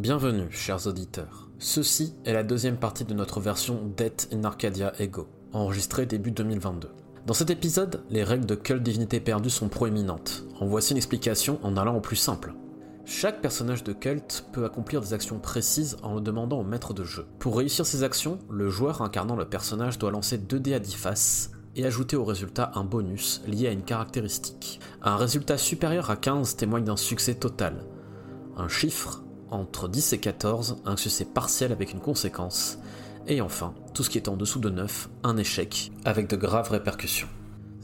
Bienvenue, chers auditeurs. Ceci est la deuxième partie de notre version Death in Arcadia Ego, enregistrée début 2022. Dans cet épisode, les règles de Cult Divinité Perdue sont proéminentes. En voici une explication en allant au plus simple. Chaque personnage de Cult peut accomplir des actions précises en le demandant au maître de jeu. Pour réussir ces actions, le joueur incarnant le personnage doit lancer 2 dés à 10 faces et ajouter au résultat un bonus lié à une caractéristique. Un résultat supérieur à 15 témoigne d'un succès total. Un chiffre entre 10 et 14, un succès partiel avec une conséquence. Et enfin, tout ce qui est en dessous de 9, un échec, avec de graves répercussions.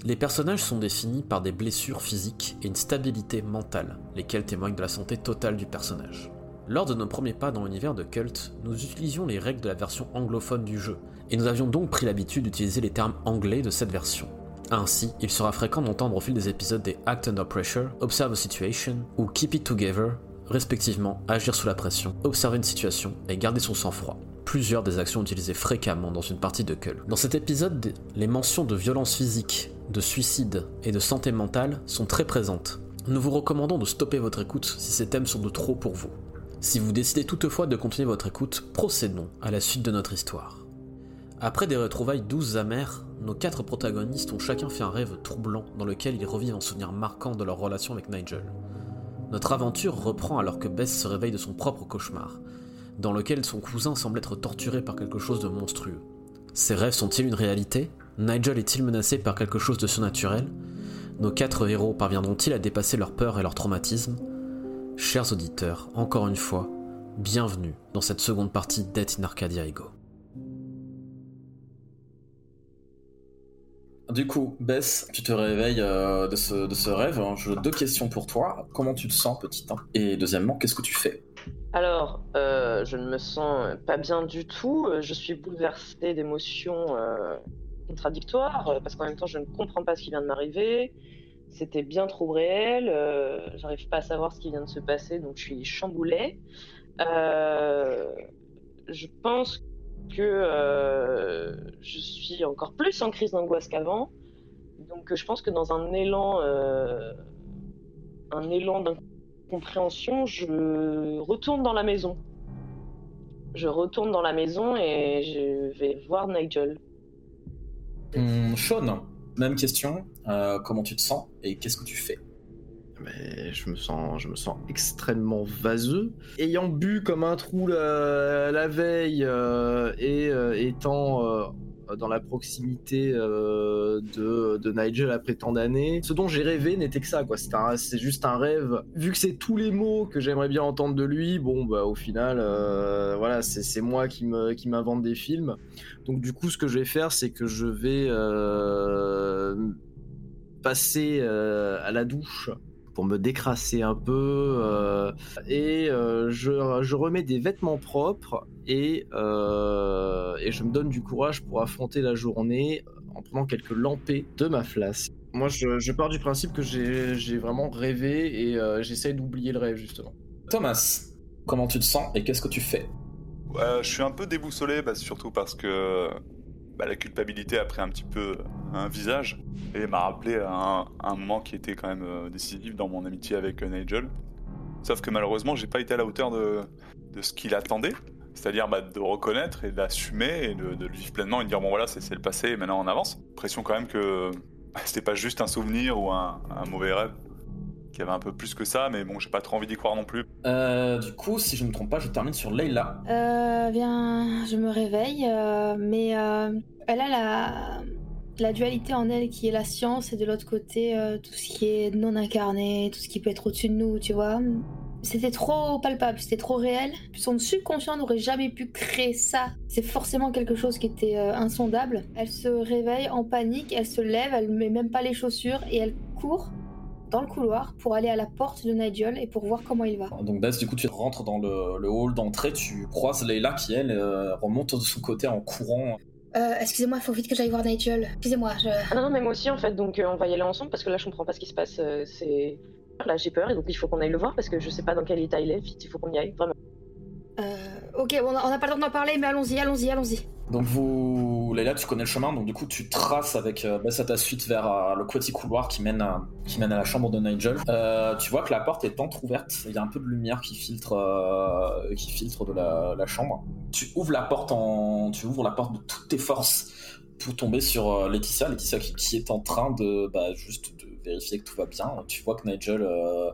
Les personnages sont définis par des blessures physiques et une stabilité mentale, lesquelles témoignent de la santé totale du personnage. Lors de nos premiers pas dans l'univers de Cult, nous utilisions les règles de la version anglophone du jeu, et nous avions donc pris l'habitude d'utiliser les termes anglais de cette version. Ainsi, il sera fréquent d'entendre au fil des épisodes des Act Under Pressure, Observe a Situation ou Keep It Together, respectivement agir sous la pression, observer une situation et garder son sang-froid. Plusieurs des actions utilisées fréquemment dans une partie de Cult. Dans cet épisode, les mentions de violence physique, de suicide et de santé mentale sont très présentes. Nous vous recommandons de stopper votre écoute si ces thèmes sont de trop pour vous. Si vous décidez toutefois de continuer votre écoute, procédons à la suite de notre histoire. Après des retrouvailles douces amères, nos quatre protagonistes ont chacun fait un rêve troublant dans lequel ils revivent un souvenir marquant de leur relation avec Nigel. Notre aventure reprend alors que Bess se réveille de son propre cauchemar, dans lequel son cousin semble être torturé par quelque chose de monstrueux. Ces rêves sont-ils une réalité? Nigel est-il menacé par quelque chose de surnaturel? Nos quatre héros parviendront-ils à dépasser leur peur et leur traumatisme Chers auditeurs, encore une fois, bienvenue dans cette seconde partie Death in Arcadia Ego. Du coup, Bess, tu te réveilles euh, de, ce, rêve. J'ai deux questions pour toi. Comment tu te sens, petit 1 Et deuxièmement, qu'est-ce que tu fais? Alors, euh, je ne me sens pas bien du tout. Je suis bouleversée d'émotions euh, contradictoires parce qu'en même temps, je ne comprends pas ce qui vient de m'arriver. C'était bien trop réel. J'arrive pas à savoir ce qui vient de se passer, donc je suis chamboulée. je pense que euh, je suis encore plus en crise d'angoisse qu'avant. Donc je pense que dans un élan, euh, un élan d'incompréhension, je retourne dans la maison. Je retourne dans la maison et je vais voir Nigel. Sean, même question. Euh, comment tu te sens et qu'est-ce que tu fais? Je me sens, je me sens extrêmement vaseux. Ayant bu comme un trou la, veille euh, et euh, étant euh, dans la proximité de, Nigel après tant d'années, ce dont j'ai rêvé n'était que ça, quoi. C'est juste un rêve. Vu que c'est tous les mots que j'aimerais bien entendre de lui, bon, bah au final, voilà, c'est moi qui me qui m'invente des films. Donc du coup, ce que je vais faire, c'est que je vais passer à la douche pour me décrasser un peu euh, et euh, je, remets des vêtements propres et, euh, et, je me donne du courage pour affronter la journée en prenant quelques lampées de ma flasque. Moi, je, pars du principe que j'ai vraiment rêvé et j'essaye d'oublier le rêve justement. Thomas, comment tu te sens et qu'est-ce que tu fais? Je suis un peu déboussolé, bah, surtout parce que bah, la culpabilité a pris un petit peu un visage et m'a rappelé un, un, moment qui était quand même euh, décisif dans mon amitié avec euh, Nigel. Sauf que malheureusement, j'ai pas été à la hauteur de, de ce qu'il attendait, c'est-à-dire bah, de reconnaître et d'assumer et de, le vivre pleinement et de dire bon voilà, c'est le passé maintenant on avance. Pression quand même que c'était pas juste un souvenir ou un mauvais rêve y avait un peu plus que ça, mais bon, j'ai pas trop envie d'y croire non plus. Euh, du coup, si je ne me trompe pas, je termine sur Leila. Euh, bien, je me réveille, euh, mais euh, elle a la, la dualité en elle qui est la science et de l'autre côté tout ce qui est non incarné, tout ce qui peut être au-dessus de nous, tu vois. C'était trop palpable, c'était trop réel. Son subconscient n'aurait jamais pu créer ça. C'est forcément quelque chose qui était insondable. Elle se réveille en panique, elle se lève, elle met même pas les chaussures et elle court dans le couloir pour aller à la porte de Nigel et pour voir comment il va. Donc Bess, du coup, tu rentres dans le, hall d'entrée, tu croises Leila qui, elle, euh, remonte de son côté en courant. Euh, excusez-moi, il faut vite que j'aille voir Nigel. Excusez-moi, je... Ah non, non, mais moi aussi, en fait, donc euh, on va y aller ensemble parce que là, je comprends pas ce qui se passe. c'est... Là, j'ai peur et donc il faut qu'on aille le voir parce que je sais pas dans quel état il est. Vite, il faut qu'on y aille, vraiment. Ok, on a, on a pas le temps d'en parler, mais allons-y, allons-y, allons-y. Donc vous Leila, tu connais le chemin, donc du coup, tu traces avec euh, Bess à ta suite vers euh, le petit couloir qui mène, à, qui mène à la chambre de Nigel. Euh, tu vois que la porte est entrouverte, il y a un peu de lumière qui filtre, euh, qui filtre de la, la chambre. Tu ouvres la porte en, tu ouvres la porte de toutes tes forces pour tomber sur euh, Laetitia, Laetitia qui, qui est en train de, bah, juste de vérifier que tout va bien. Tu vois que Nigel euh,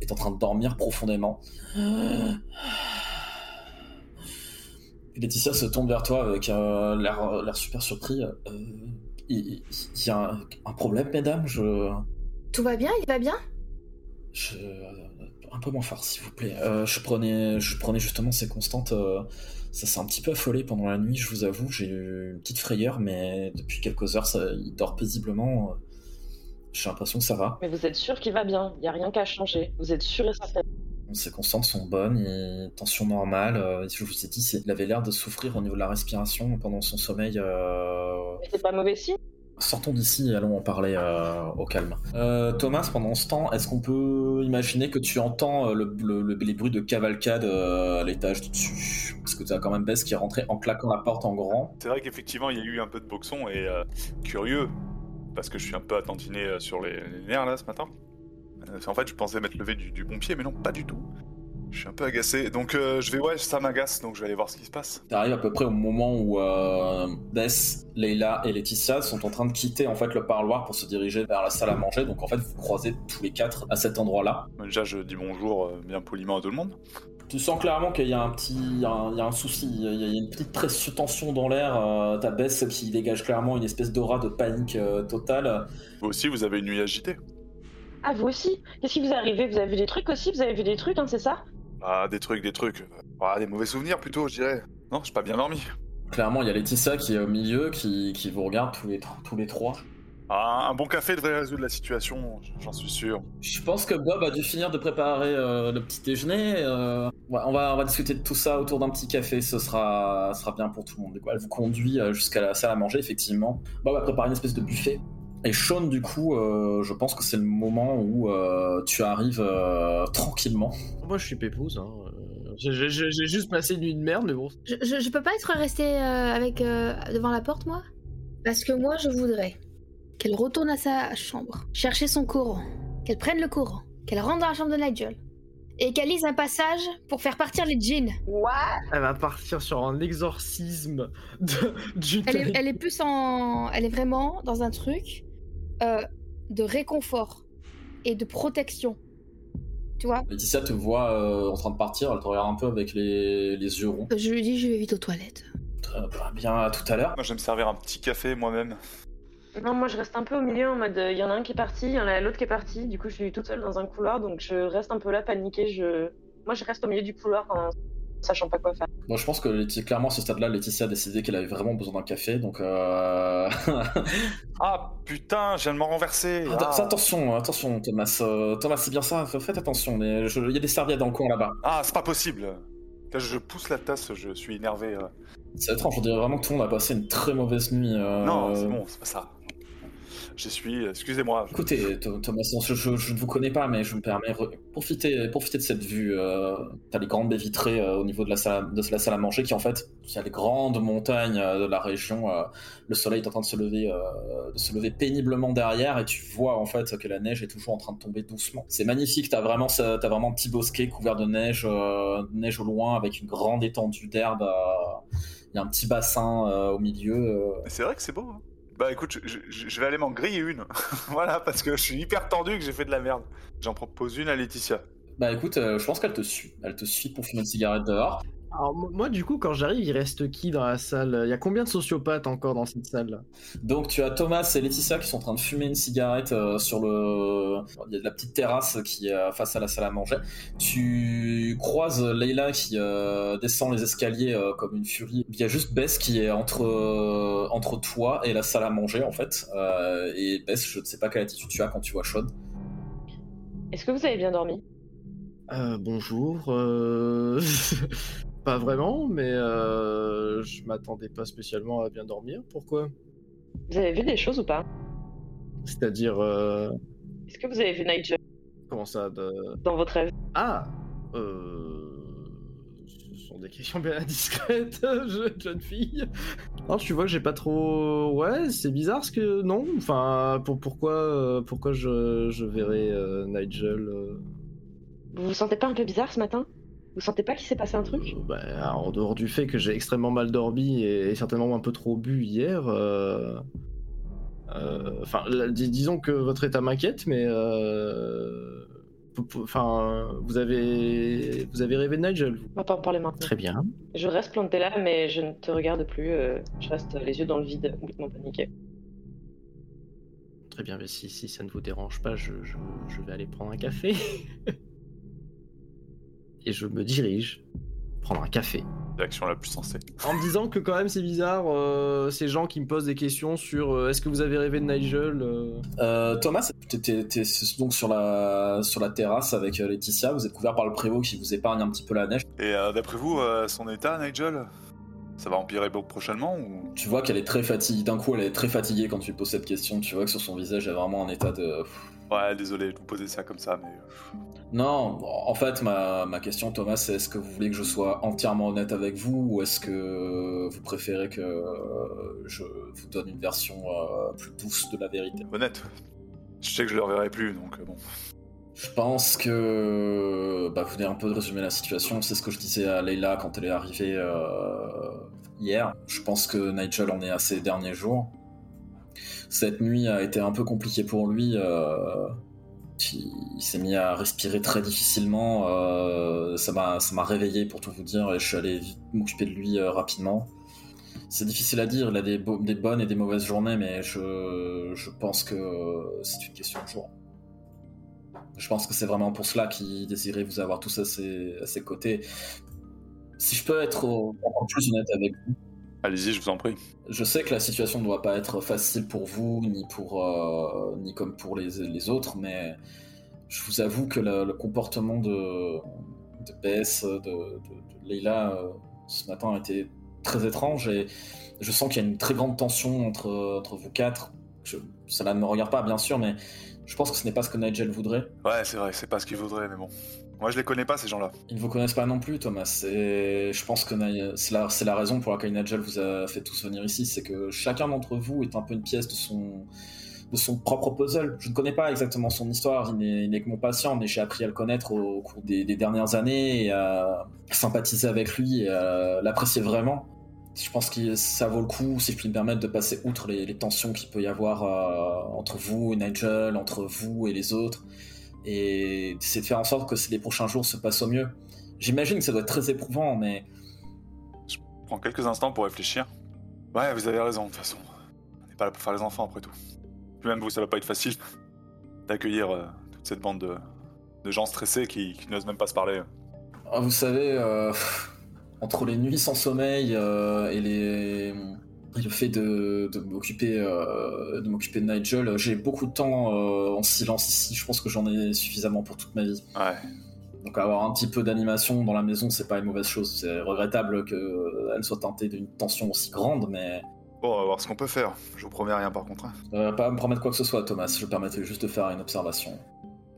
est en train de dormir profondément. Laetitia se tourne vers toi avec euh, l'air super surpris. Euh, Il y, a un, un problème, mesdames Je. Tout va bien Il va bien? Je un peu moins fort, s'il vous plaît. Euh, je, prenais, je prenais justement ces constantes. euh, ça s'est un petit peu affolé pendant la nuit, je vous avoue. J'ai eu une petite frayeur, mais depuis quelques heures, ça, il dort paisiblement. euh, J'ai l'impression que ça va. Mais vous êêtre sûr qu'il va bien, il n'y a rien qu'à changer. Vous êtes sûr et certain. Ses constantes sont bonnes, et tension normale. euh, je vous ai dit, c'est- il avait l'air de souffrir au niveau de la respiration pendant son sommeil. euh, Mais c'est pas mauvais signe. Sortons d'ici et allons en parler euh, au calme. Euh, Thomas, pendant ce temps, est-ce qu'on peut imaginer que tu entends euh, le, le- le- les bruits de cavalcade euh, à l'étage du dessus? Parce que tu as quand même Bess qui est rentrée en claquant la porte en grand. C'est vrai qu'effectivement, il y a eu un peu de boxon et euh, curieux, parce que je suis un peu attentionné euh, sur les, les nerfs là ce matin. Euh, en fait, je pensais m'être levé du, du bon pied, mais non, pas du tout. Je suis un peu agacé, donc euh, je vais, ouais, ça m'agace, donc je vais aller voir ce qui se passe. Tu arrives à peu près au moment où euh, Bess, Leila et Laetitia sont en train de quitter en fait le parloir pour se diriger vers la salle à manger. Donc en fait, vous croisez tous les quatre à cet endroit-là. Déjà, je dis bonjour euh, bien poliment à tout le monde. Tu sens clairement qu'il y a un petit, il y a un, il y a un souci, il y a- une petite pression tension dans l'air. Euh, T'as Bess qui dégage clairement une espèce d'aura de panique euh, totale. Vous aussi, vous avez une nuit agitée. Ah, vous aussi Qu'est-ce qui vous est arrivé? Vous avez vu des trucs aussi? Vous avez vu des trucs, hein, c'est ça? Ah, des trucs, des trucs. Ah, des mauvais souvenirs plutôt, je dirais. Non, j'ai pas bien dormi. Clairement, il y a Laetitia qui est au milieu, qui, qui vous regarde tous les, tr- tous les trois. Ah, un bon café devrait résoudre la situation, j'en suis sûr. Je pense que Bob a dû finir de préparer euh, le petit déjeuner. euh, on, va, on va discuter de tout ça autour d'un petit café, ce sera, sera bien pour tout le monde. Elle vous conduit euh, jusqu'à la salle à manger, effectivement. Bob a préparé une espèce de buffet. Et Sean, du coup, euh, je pense que c'est le moment où euh, tu arrives euh, tranquillement. Moi, je suis pépouse. Hein. J'ai juste passé une nuit de merde, mais bon. je, je, je peux pas être restée euh, avec, euh, devant la porte, moi? Parce que moi, je voudrais qu'elle retourne à sa chambre, chercher son courant, qu'elle prenne le courant, qu'elle rentre dans la chambre de Nigel, et qu'elle lise un passage pour faire partir les djinns. What? Elle va partir sur un exorcisme de, du Elle est, elle est plus en. Elle est vraiment dans un truc euh, de réconfort et de protection. Tu vois? Laetitia te voit euh, en train de partir, elle te regarde un peu avec les, les yeux ronds. Je lui dis, je vais vite aux toilettes. Très bien, à tout à l'heure. Moi, je vais me servir un petit café moi-même. Non, moi je reste un peu au milieu en mode euh, il y en a un qui est parti, il y en a l'autre qui est parti. Du coup, je suis toute seule dans un couloir donc je reste un peu là paniquée. Je... Moi je reste au milieu du couloir sachant pas quoi faire. Bon, je pense que clairement, à ce stade-là, Laetitia a décidé qu'elle avait vraiment besoin d'un café, donc... Euh... Ah, putain, je viens de m'en renverser. Att- Ah. Attention, attention, Thomas. Euh, Thomas, c'est bien ça, faites attention. mais je- Il y a des serviettes dans le coin là-bas. Ah, c'est pas possible. Je pousse la tasse, je suis énervé. euh. C'est étrange, on dirait vraiment que tout le monde a passé une très mauvaise nuit. euh, Non, c'est bon, c'est pas ça. J'y suis, excusez-moi. Écoutez, Th- Thomas, je, je- je ne vous connais pas, mais je me permets, re- profitez, profitez de cette vue. Euh, T'as les grandes baies vitrées euh, au niveau de la, salle, de la salle à manger qui, en fait, il y a les grandes montagnes euh, de la région. le soleil est en train de se lever, de se lever péniblement derrière, et tu vois en fait que la neige est toujours en train de tomber doucement. C'est magnifique. T'as vraiment, t'as vraiment un petit bosquet couvert de neige, de neige au loin, avec une grande étendue d'herbe. Il y a un petit bassin au milieu. C'est vrai que c'est beau. hein. Bah écoute, je, vais aller m'en griller une. voilà, parce que je suis hyper tendu que j'ai fait de la merde. J'en propose une à Laetitia. Bah écoute, euh, je pense qu'elle te suit. Elle te suit pour fumer une cigarette dehors. Alors, mo- moi, du coup, quand j'arrive, il reste qui dans la salle? Il y a combien de sociopathes encore dans cette salle? Donc tu as Thomas et Laetitia qui sont en train de fumer une cigarette euh, sur le... Il y a de la petite terrasse qui est euh, face à la salle à manger. Tu croises Leila qui euh, descend les escaliers euh, comme une furie. Il y a juste Bess qui est entre, euh, entre toi et la salle à manger en fait. Euh, et Bess, je ne sais pas quelle attitude tu as quand tu vois Sean. Est-ce que vous avez bien dormi? Euh, Bonjour. pas vraiment, mais euh, je m'attendais pas spécialement à bien dormir. Pourquoi? Vous avez vu des choses ou pas? C'est-à-dire. euh, Est-ce que vous avez vu Nigel? Comment ça de... dans votre rêve Ah euh... Ce sont des questions bien indiscrètes, je- jeune fille. Non, tu vois que j'ai pas trop. Ouais, c'est bizarre ce que. Non, enfin, pour, pourquoi, euh, pourquoi je, je verrais euh, Nigel. Vous vous sentez pas un peu bizarre ce matin? Vous sentez pas qu'il s'est passé un truc? Bah, en dehors du fait que j'ai extrêmement mal dormi et, certainement un peu trop bu hier. euh, euh, Enfin, dis- disons que votre état m'inquiète, mais. euh, Enfin, vous avez, vous avez rêvé de Nigel, vous? On va pas en parler maintenant. Très bien. Je reste plantée là, mais je ne te regarde plus. euh, je reste les yeux dans le vide, complètement paniquée. Très bien, mais si, si ça ne vous dérange pas, je, je- je vais aller prendre un café. Et je me dirige prendre un café. L'action la plus sensée. En me disant que quand même c'est bizarre, euh, ces gens qui me posent des questions sur euh, est-ce que vous avez rêvé de Nigel euh Euh, Thomas, t'es donc sur la, sur la terrasse avec euh, Laetitia, vous êtes couvert par le prévôt qui vous épargne un petit peu la neige. Et euh, d'après vous, euh, son état, Nigel? Ça va empirer beaucoup prochainement ou? Tu vois qu'elle est très fatiguée, d'un coup elle est très fatiguée quand tu lui poses cette question, tu vois que sur son visage il y a vraiment un état de... Ouais, désolé de vous poser ça comme ça, mais. Non, en fait ma, ma question Thomas c'est est-ce que vous voulez que je sois entièrement honnête avec vous ou est-ce que vous préférez que euh, je vous donne une version euh, plus douce de la vérité? Honnête. Je sais que je le reverrai plus, donc euh, bon. Je pense que bah, vous venez un peu de résumer la situation. C'est ce que je disais à Leila quand elle est arrivée euh, hier. Je pense que Nigel en est à ses derniers jours. Cette nuit a été un peu compliquée pour lui. euh, il s'est mis à respirer très difficilement. euh, ça m'a réveillé pour tout vous dire et je suis allé m'occuper de lui euh, rapidement. C'est difficile à dire. Il a des, bo- des bonnes et des mauvaises journées, mais je, je pense que c'est une question de jour. Je pense que c'est vraiment pour cela qu'il désirait vous avoir tous à ses, à ses côtés. Si je peux être encore plus honnête avec vous, Allez-y, je vous en prie. je sais que la situation ne doit pas être facile pour vous, ni, pour, euh, ni comme pour les, les autres, mais je vous avoue que le, le comportement de, de PS, de, de, de Leila euh, ce matin a été très étrange et je sens qu'il y a une très grande tension entre, entre vous quatre. Je, cela ne me regarde pas, bien sûr, mais je pense que ce n'est pas ce que Nigel voudrait. Ouais, c'est vrai, c'est pas ce qu'il vaudrait, mais bon. Moi, je les connais pas, ces gens-là. Ils ne vous connaissent pas non plus, Thomas. Et je pense que c'est la, raison pour laquelle Nigel vous a fait tous venir ici. C'est que chacun d'entre vous est un peu une pièce de son, de son propre puzzle. Je ne connais pas exactement son histoire. Il n'est, que mon patient, mais j'ai appris à le connaître au, cours des, dernières années et à sympathiser avec lui et à l'apprécier vraiment. Je pense que ça vaut le coup, si je puis me permettre, de passer outre les, les tensions qu'il peut y avoir euh, entre vous et Nigel, entre vous et les autres et d'essayer de faire en sorte que les prochains jours se passent au mieux. J'imagine que ça doit être très éprouvant, mais Prends quelques instants pour réfléchir. Ouais, vous avez raison, de toute façon. On n'est pas là pour faire les enfants, après tout. Puis même vous, ça va pas être facile d'accueillir euh, toute cette bande de, de gens stressés qui, qui n'osent même pas se parler. ah, vous savez, euh, entre les nuits sans sommeil euh, et, les... et le fait de, de m'occuper euh, de m'occuper de Nigel, j'ai beaucoup de temps euh, en silence ici. Je pense que j'en ai suffisamment pour toute ma vie. Ouais. Donc avoir un petit peu d'animation dans la maison, c'est pas une mauvaise chose. C'est regrettable qu'elle soit teintée d'une tension aussi grande, mais Bon, on va voir ce qu'on peut faire. Je vous promets rien par contre. euh, pas à me promettre quoi que ce soit, Thomas. Je me permettais juste de faire une observation.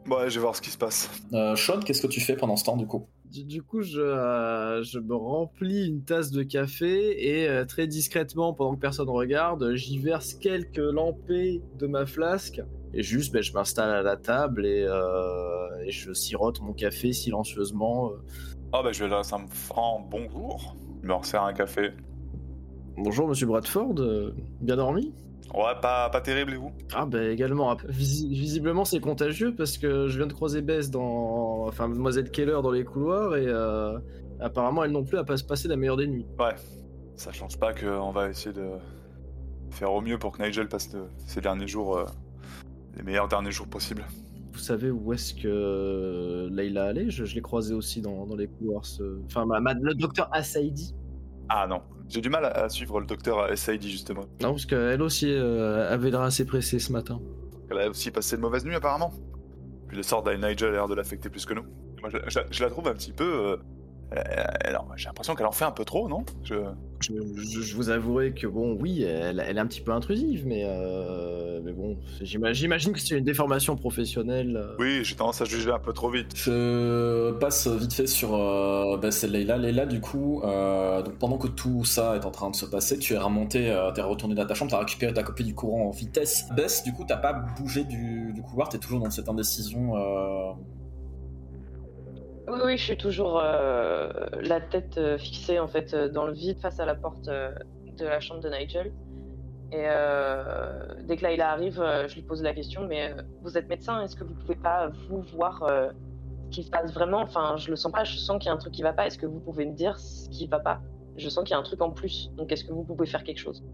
Bon, allez, je vais voir ce qui se passe. Euh, Sean, qu'est-ce que tu fais pendant ce temps du coup? Du, du coup, je, euh, je me remplis une tasse de café et euh, très discrètement, pendant que personne regarde, j'y verse quelques lampées de ma flasque. Et juste, ben, je m'installe à la table et, euh, et je sirote mon café silencieusement. Ah bah je vais là, ça me un bonjour. Je me resserre un café. Bonjour, monsieur Bradford, bien dormi? Ouais, pas, pas terrible et vous? Ah bah également, Visi- visiblement c'est contagieux parce que je viens de croiser Bess dans... Enfin, Mademoiselle Keller dans les couloirs et euh, apparemment elle non plus a pas se passer la meilleure des nuits. Ouais. Ça change pas qu'on va essayer de faire au mieux pour que Nigel passe de- ces derniers jours, euh, les meilleurs derniers jours possibles. Vous savez où est-ce que Leila allait? Je, je l'ai croisé aussi dans, dans les couloirs. ce- Enfin, ma- ma- le docteur Asaidi. Ah non, j'ai du mal à, à suivre le docteur à SID justement. Non, parce qu'elle aussi euh, avait l'air assez pressée ce matin. Elle a aussi passé de mauvaises nuits apparemment. Puis le sort Nigel a l'air de l'affecter plus que nous. Moi je, je- je la trouve un petit peu... euh, elle- elle- j'ai l'impression qu'elle en fait un peu trop, non? Je... Je, je- je vous avouerai que bon, oui, elle, elle est un petit peu intrusive, mais, euh, mais bon, j'ima- j'imagine que c'est une déformation professionnelle. euh. Oui, j'ai tendance à juger un peu trop vite. Je passe vite fait sur euh, bah, c'est Leila. Leila, du coup, euh, donc pendant que tout ça est en train de se passer, tu es remonté, euh, t'es retourné dans ta chambre, t'as récupéré ta copie du courant en vitesse. Bess, du coup, t'as pas bougé du, du couloir, t'es toujours dans cette indécision. Oui, oui, je suis toujours euh, la tête euh, fixée en fait euh, dans le vide face à la porte de la chambre de Nigel. Et dès que Layla arrive, euh, je lui pose la question, mais vous êtes médecin, est-ce que vous pouvez pas vous voir ce qui se passe vraiment? Enfin, je le sens pas, je sens qu'il y a un truc qui va pas. Est-ce que vous pouvez me dire ce qui va pas? Je sens qu'il y a un truc en plus. Donc, est-ce que vous pouvez faire quelque chose?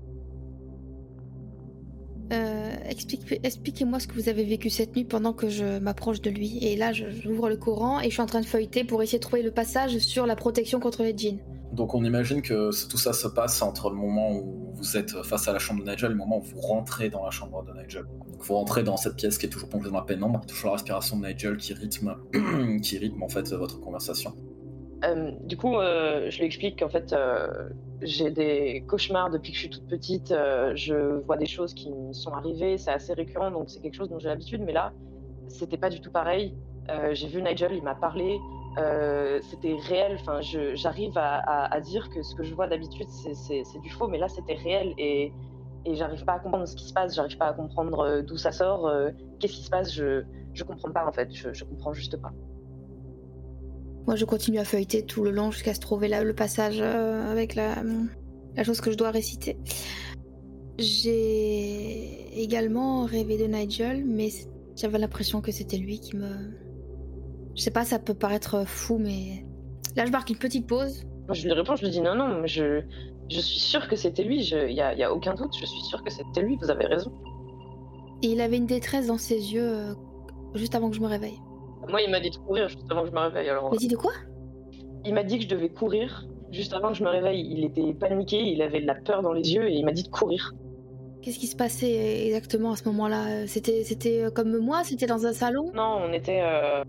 Euh, explique- Expliquez-moi ce que vous avez vécu cette nuit pendant que je m'approche de lui. Et là, j'ouvre le courant et je suis en train de feuilleter pour essayer de trouver le passage sur la protection contre les djinns. Donc on imagine que tout ça se passe entre le moment où vous êtes face à la chambre de Nigel et le moment où vous rentrez dans la chambre de Nigel. Donc vous rentrez dans cette pièce qui est toujours plongée dans la pénombre, toujours la respiration de Nigel qui rythme, qui rythme en fait votre conversation. Euh, du coup, euh, je lui explique qu'en fait, euh, j'ai des cauchemars depuis que je suis toute petite. je vois des choses qui me sont arrivées, c'est assez récurrent, donc c'est quelque chose dont j'ai l'habitude. Mais là, c'était pas du tout pareil. J'ai vu Nigel, il m'a parlé. c'était réel. Enfin, j'arrive à, dire que ce que je vois d'habitude, c'est- du faux, mais là, c'était réel et, j'arrive pas à comprendre ce qui se passe. J'arrive pas à comprendre d'où ça sort. Qu'est-ce qui se passe Je je comprends pas en fait. Je, je comprends juste pas. Moi, je continue à feuilleter tout le long jusqu'à se trouver là, le passage euh, avec la, la chose que je dois réciter. J'ai également rêvé de Nigel, mais j'avais l'impression que c'était lui qui me. Je sais pas, ça peut paraître fou, mais. Là, je marque une petite pause. Je lui réponds, je lui dis non, non, mais je, je suis sûre que c'était lui, il n'y a, y a aucun doute, je suis sûre que c'était lui, vous avez raison. Et il avait une détresse dans ses yeux euh, juste avant que je me réveille. Moi, il m'a dit de courir juste avant que je me réveille. Alors, Mais dis de quoi? Il m'a dit que je devais courir juste avant que je me réveille. Il était paniqué, il avait de la peur dans les yeux et il m'a dit de courir. Qu'est-ce qui se passait exactement à ce moment-là? C'était c'était euh, comme moi C'était dans un salon? Non, on était euh,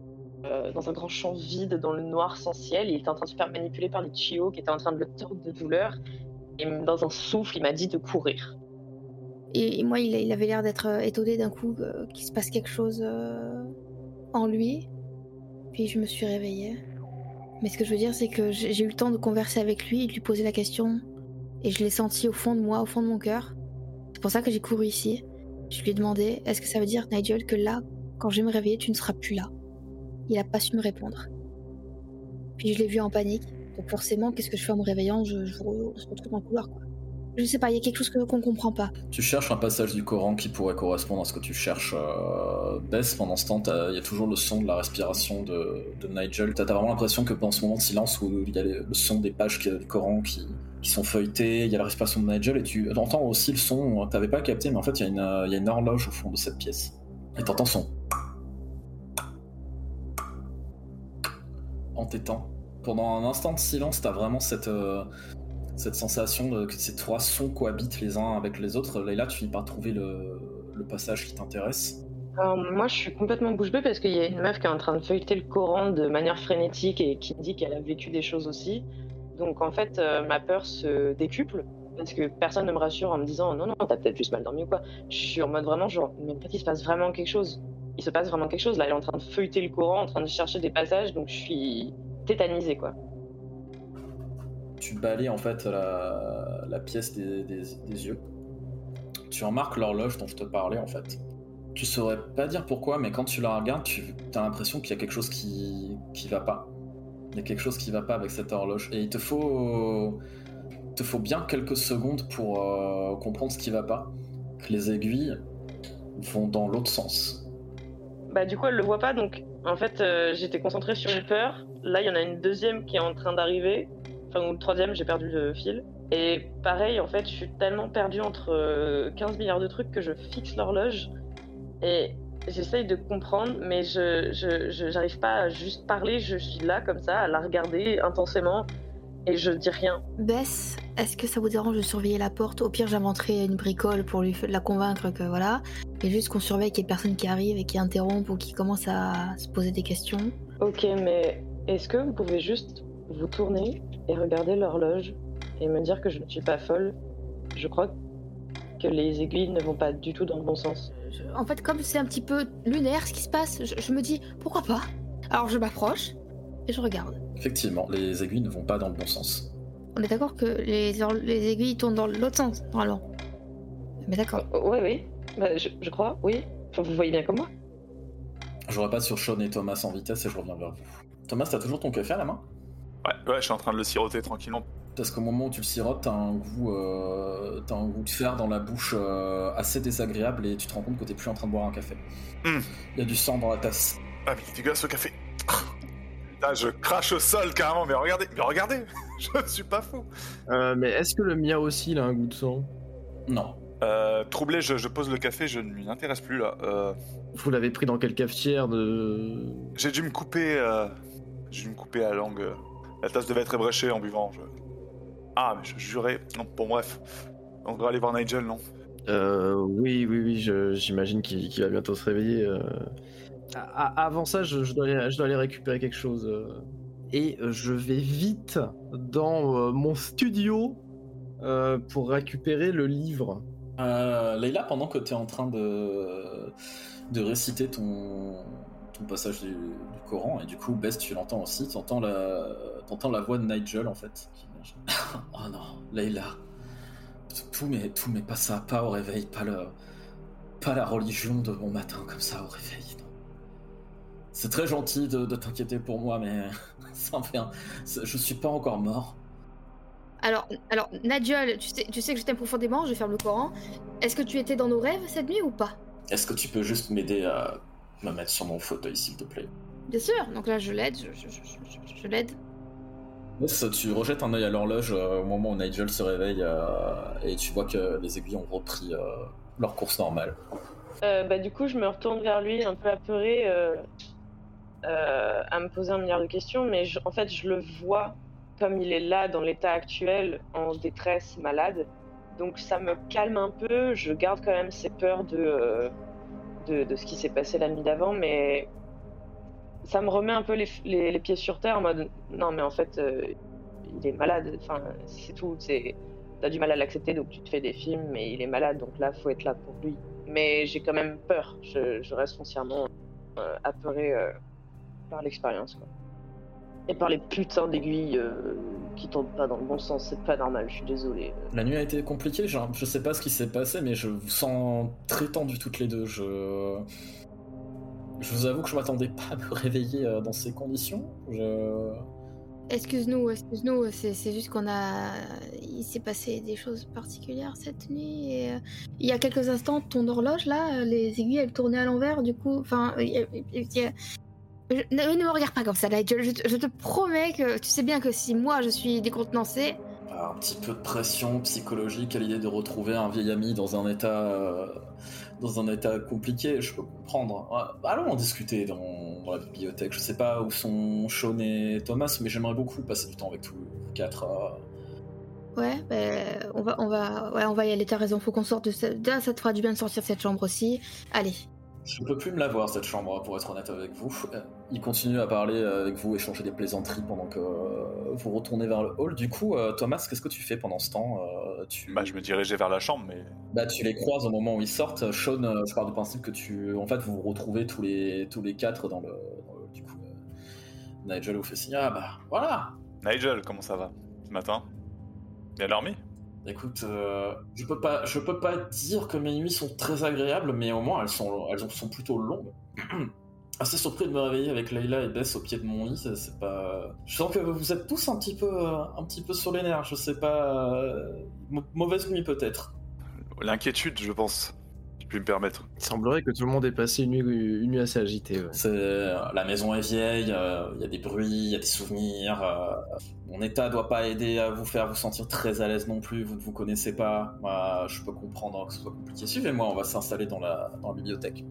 euh, dans un grand champ vide, dans le noir sans ciel. Il était en train de se faire manipuler par les Chio qui étaient en train de le tordre de douleur. Et dans un souffle, il m'a dit de courir. Et, et moi, il, il avait l'air d'être étonné d'un coup euh, qu'il se passe quelque chose en lui. Puis je me suis réveillée. Mais ce que je veux dire, c'est que j'ai eu le temps de converser avec lui de lui poser la question. Et je l'ai senti au fond de moi, au fond de mon cœur. C'est pour ça que j'ai couru ici. Je lui ai demandé est-ce que ça veut dire, Nigel, que là, quand je vais me réveiller, tu ne seras plus là? Il a pas su me répondre. Puis je l'ai vu en panique. Donc forcément, qu'est-ce que je fais en me réveillant? Je, je, se retrouve dans le couloir, quoi. Je sais pas, il y a quelque chose qu'on comprend pas. Tu cherches un passage du Coran qui pourrait correspondre à ce que tu cherches. Euh, Bess, pendant ce temps, il y a toujours le son de la respiration de, de Nigel. T'as t'as vraiment l'impression que pendant ce moment de silence où il y a le son des pages du Coran qui, qui sont feuilletées, il y a la respiration de Nigel et tu entends aussi le son, t'avais pas capté, mais en fait il y, a une, euh, y a une horloge au fond de cette pièce. Et t'entends son. En t'étant. Pendant un instant de silence, t'as vraiment cette, euh, cette sensation de, que ces trois sons cohabitent les uns avec les autres. Là, tu finis par trouver le, le passage qui t'intéresse. Alors, moi, je suis complètement bouche bée parce qu'il y a une meuf qui est en train de feuilleter le Coran de manière frénétique et qui me dit qu'elle a vécu des choses aussi. Donc, en fait, euh, ma peur se décuple parce que personne ne me rassure en me disant non, non, t'as peut-être juste mal dormi ou quoi. Je suis en mode vraiment genre, mais en fait, il se passe vraiment quelque chose. Il se passe vraiment quelque chose. Là, elle est en train de feuilleter le Coran, en train de chercher des passages, donc je suis tétanisée, quoi. Tu balayes en fait la, pièce des yeux. Tu remarques l'horloge dont je te parlais en fait. Tu saurais pas dire pourquoi, mais quand tu la regardes, tu as l'impression qu'il y a quelque chose qui, qui va pas. Il y a quelque chose qui va pas avec cette horloge. Et il te faut, il te faut bien quelques secondes pour euh, comprendre ce qui va pas. Que les aiguilles vont dans l'autre sens. Bah, du coup, elle le voit pas, donc en fait, euh, j'étais concentrée sur une peur. Là, il y en a une deuxième qui est en train d'arriver. Enfin, ou le troisième, j'ai perdu le fil. Et pareil, en fait, je suis tellement perdue entre euh, 15 milliards de trucs que je fixe l'horloge. Et j'essaye de comprendre, mais je j'arrive pas à juste parler. Je suis là, comme ça, à la regarder intensément. Et je dis rien. Bess, est-ce que ça vous dérange de surveiller la porte? Au pire, j'inventerai une bricole pour lui la convaincre que voilà. Et juste qu'on surveille qu'il y ait personne qui arrive et qui interrompt ou qui commence à se poser des questions. Ok, mais est-ce que vous pouvez juste vous tourner et regarder l'horloge et me dire que je ne suis pas folle. Je crois que les aiguilles ne vont pas du tout dans le bon sens. Je- En fait, comme c'est un petit peu lunaire ce qui se passe, je, je me dis pourquoi pas? Alors je m'approche et je regarde. Effectivement, les aiguilles ne vont pas dans le bon sens. On est d'accord que les, les aiguilles tournent dans l'autre sens, normalement. Mais d'accord. Oh, ouais, oui. Bah, je, je crois, oui. Enfin, vous voyez bien comme moi. Je repasse sur Sean et Thomas en vitesse et je reviens vers vous. Thomas, t'as toujours ton café à la main? Ouais, ouais, je suis en train de le siroter tranquillement. Parce qu'au moment où tu le sirotes, t'as un goût, euh, t'as un goût de fer dans la bouche euh, assez désagréable et tu te rends compte que t'es plus en train de boire un café. Hmm. Il y a du sang dans la tasse. Ah, mais il est dégueulasse ce café. Putain, je crache au sol carrément, mais regardez, mais regardez, je ne suis pas fou. Euh, mais est-ce que le mien aussi il a un goût de sang? Non. Euh, troublé, je, je pose le café, je ne m'y intéresse plus là. Euh, Vous l'avez pris dans quelle cafetière de... j'ai dû me couper, euh, j'ai dû me couper la langue. La tasse devait être ébréchée en buvant. je- Ah, mais je jurais. Non, bon bref. On va aller voir Nigel, non? Euh, oui, oui, oui, je- j'imagine qu'il va bientôt se réveiller. euh. Avant ça, je, je dois aller, je dois aller récupérer quelque chose. euh. Et euh, je vais vite dans euh, mon studio euh, pour récupérer le livre. Euh, Leïla, pendant que t'es en train de, de réciter ton, ton passage du, du Coran, et du coup, Best, tu l'entends aussi, t'entends la, t'entends la voix de Nigel en fait. qui oh non, Leïla. Tout mais, tout mais pas ça, pas au réveil, pas, le, pas la religion de bon matin comme ça au réveil. non. C'est très gentil de, de t'inquiéter pour moi, mais ça me fait un- Je suis pas encore mort. Alors, alors, Nigel, tu sais, tu sais que je t'aime profondément, je ferme le Coran. Est-ce que tu étais dans nos rêves cette nuit ou pas? Est-ce que tu peux juste m'aider à me mettre sur mon fauteuil, s'il te plaît Bien sûr, donc là je l'aide, je, je- je- je- je l'aide. Yes, tu rejettes un œil à l'horloge euh, au moment où Nigel se réveille euh, et tu vois que les aiguilles ont repris euh, leur course normale. Euh, bah, du coup, je me retourne vers lui, un peu apeuré, euh, euh, à me poser un milliard de questions, mais je- en fait, je le vois comme il est là dans l'état actuel, en détresse, malade. Donc ça me calme un peu, je garde quand même ces peurs de, euh, de, ce qui s'est passé la nuit d'avant, mais ça me remet un peu les, les- pieds sur terre en mode non, mais en fait, euh, il est malade, enfin, c'est tout, c'est. T'as du mal à l'accepter, donc tu te fais des films, mais il est malade, donc là, faut être là pour lui. Mais j'ai quand même peur. Je, reste foncièrement euh, apeuré euh, par l'expérience. Et par les putains d'aiguilles qui tombent pas dans le bon sens. C'est pas normal, je suis désolé. La nuit a été compliquée, genre, je sais pas ce qui s'est passé, mais je vous sens très tendus toutes les deux. Je, je vous avoue que je m'attendais pas à me réveiller euh, dans ces conditions. Je... Excuse-nous, excuse-nous, c'est c'est juste qu'on a. Il s'est passé des choses particulières cette nuit. Et, euh, il y a quelques instants, ton horloge là, les aiguilles elles tournaient à l'envers, du coup. Enfin. il y a- il y a- Je- ne, ne me regarde pas comme ça, Nigel. Je, te- je te promets que tu sais bien que si moi je suis décontenancée, Un petit peu de pression psychologique à l'idée de retrouver un vieil ami dans un état, euh, dans un état compliqué, je peux comprendre. Ouais, Allons en discuter dans, dans la bibliothèque. Je sais pas où sont Sean et Thomas, mais j'aimerais beaucoup passer du temps avec tous vous quatre. euh. ouais, ben, on va, on va, ouais, on va y aller. T'as raison, faut qu'on sorte de cette. Déjà, ça te fera du bien de sortir de cette chambre aussi. Allez. Je peux plus me la voir cette chambre, pour être honnête avec vous. Euh, Il continue à parler avec vous, échanger des plaisanteries pendant que euh, vous retournez vers le hall. Du coup, euh, Thomas, qu'est-ce que tu fais pendant ce temps Euh, tu... Bah, je me dirigeais vers la chambre, mais Bah, tu les croises au moment où ils sortent. Sean, euh, je pars du principe que tu, en fait, vous vous retrouvez tous les tous les quatre dans le, dans le- du coup. euh, Nigel vous fait signe. Ah bah voilà. Nigel, comment ça va? Ce matin? Bien dormi? Écoute, euh, je peux pas, je peux pas dire que mes nuits sont très agréables, mais au moins elles sont, elles sont plutôt longues. Assez surpris de me réveiller avec Layla et Bess au pied de mon lit. C'est pas. Je sens que vous êtes tous un petit peu, euh, un petit peu sur les nerfs. Je sais pas. euh, mau- Mauvaise nuit peut-être. L'inquiétude, je pense. Me permettre. Il semblerait que tout le monde ait passé une nuit, une nuit assez agitée. ouais. C'est la maison est vieille, euh, il y a des bruits, il y a des souvenirs. euh, mon état doit pas aider à vous faire vous sentir très à l'aise non plus. Vous ne vous connaissez pas. Moi, je peux comprendre que ce soit compliqué. Suivez-moi, on va s'installer dans la, dans la bibliothèque.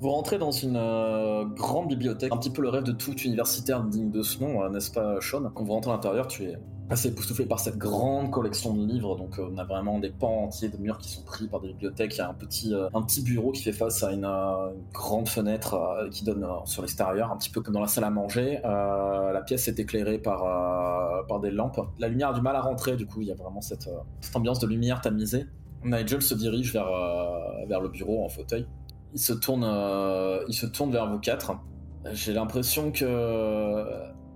Vous rentrez dans une euh, grande bibliothèque, un petit peu le rêve de tout universitaire digne de ce nom, euh, n'est-ce pas, Sean? Quand vous rentrez à l'intérieur, tu es assez époustouflé par cette grande collection de livres. Donc, euh, on a vraiment des pans entiers de murs qui sont pris par des bibliothèques. Il y a un petit, euh, un petit bureau qui fait face à une, euh, grande fenêtre qui donne sur l'extérieur, un petit peu comme dans la salle à manger. La pièce est éclairée par, par des lampes. La lumière a du mal à rentrer, du coup, il y a vraiment cette, ambiance de lumière tamisée. Nigel se dirige vers, vers le bureau en fauteuil. Il se tourne, il se tourne vers vous quatre. J'ai l'impression que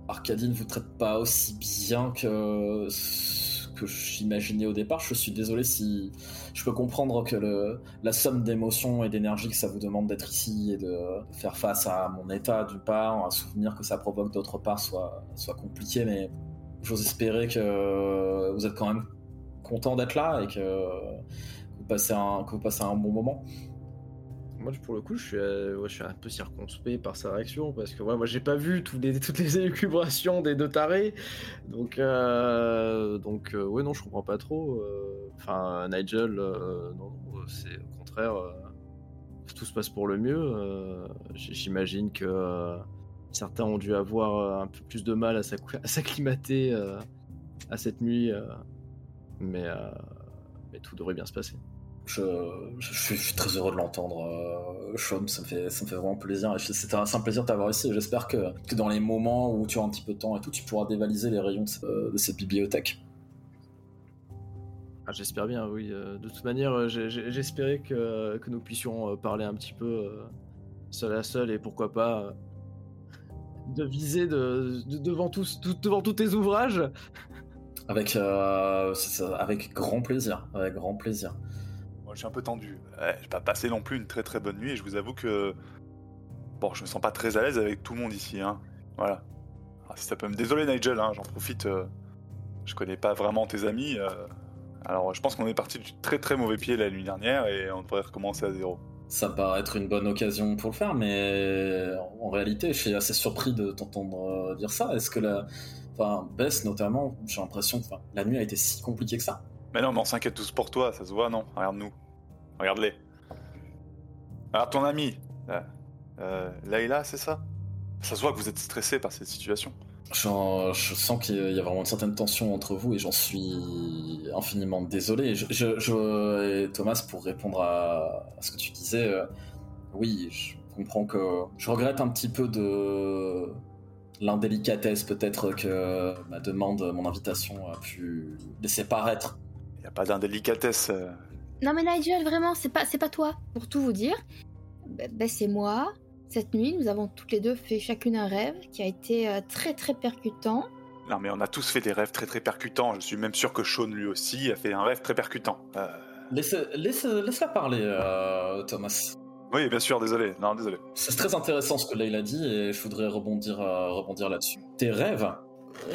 Arcadie ne vous traite pas aussi bien que ce que j'imaginais au départ. Je suis désolé si je peux comprendre que la somme d'émotions et d'énergie que ça vous demande d'être ici et de faire face à mon état d'une part, un souvenir que ça provoque d'autre part soit, soit compliqué, mais j'ose espérer que vous êtes quand même content d'être là et que vous passez un, que vous passez un bon moment. Moi, pour le coup, je suis, euh, je suis un peu circonspect par sa réaction parce que ouais, moi, j'ai pas vu toutes les élucubrations des deux tarés. Donc, euh, donc euh, ouais, non, je comprends pas trop. euh, Enfin, Nigel, euh, non, c'est au contraire, tout se passe pour le mieux. J'imagine que certains ont dû avoir un peu plus de mal à s'acclimater à cette nuit, mais tout devrait bien se passer. Je, je, suis, je suis très heureux de l'entendre, euh, Sean. Ça me, fait, ça me fait vraiment plaisir. C'est un, plaisir de t'avoir ici. J'espère que, que dans les moments où tu as un petit peu de temps et tout, tu pourras dévaliser les rayons de, euh, de cette bibliothèque. Ah, J'espère bien, oui. euh, De toute manière, euh, j'espérais que, que nous puissions euh, parler un petit peu euh, seul à seul et pourquoi pas euh, de viser de, de- devant, tous, tout- devant tous tes ouvrages. Avec, euh, c'est ça, avec grand plaisir. Avec grand plaisir. Moi, je suis un peu tendu. Ouais, j'ai pas passé non plus une très très bonne nuit et je vous avoue que. Bon, je me sens pas très à l'aise avec tout le monde ici, hein. Voilà. Ah, si ça peut me désoler, Nigel, hein, j'en profite. euh, Je connais pas vraiment tes amis. euh, Alors, je pense qu'on est parti du très très mauvais pied la nuit dernière et on devrait recommencer à zéro. Ça paraît être une bonne occasion pour le faire, mais en réalité, je suis assez surpris de t'entendre euh, dire ça. Est-ce que la. Enfin, Bess notamment, j'ai l'impression que enfin, la nuit a été si compliquée que ça? Mais non, mais on s'inquiète tous pour toi, ça se voit, non? Regarde-nous. Regarde-les. Alors, ton ami, là, euh, Layla, c'est ça? Ça se voit que vous êtes stressé par cette situation. Je sens qu'il y a vraiment une certaine tension entre vous et j'en suis infiniment désolé. Je, je- je- et Thomas, pour répondre à, à ce que tu disais, euh, oui, je comprends que je regrette un petit peu de l'indélicatesse peut-être que ma demande, mon invitation a pu laisser paraître. A pas d'indélicatesse. euh, Non mais Nigel, vraiment, c'est pas, c'est pas toi. Pour tout vous dire, ben ben, c'est moi. Cette nuit, nous avons toutes les deux fait chacune un rêve qui a été euh, très très percutant. Non, mais on a tous fait des rêves très très percutants. Je suis même sûr que Sean, lui aussi, a fait un rêve très percutant. Euh, Laisse, laisse, laisse-la parler, euh, Thomas. Oui, bien sûr, désolé. Non, désolé. C'est très intéressant ce que Leila dit et je voudrais rebondir, euh, rebondir là-dessus. Tes rêves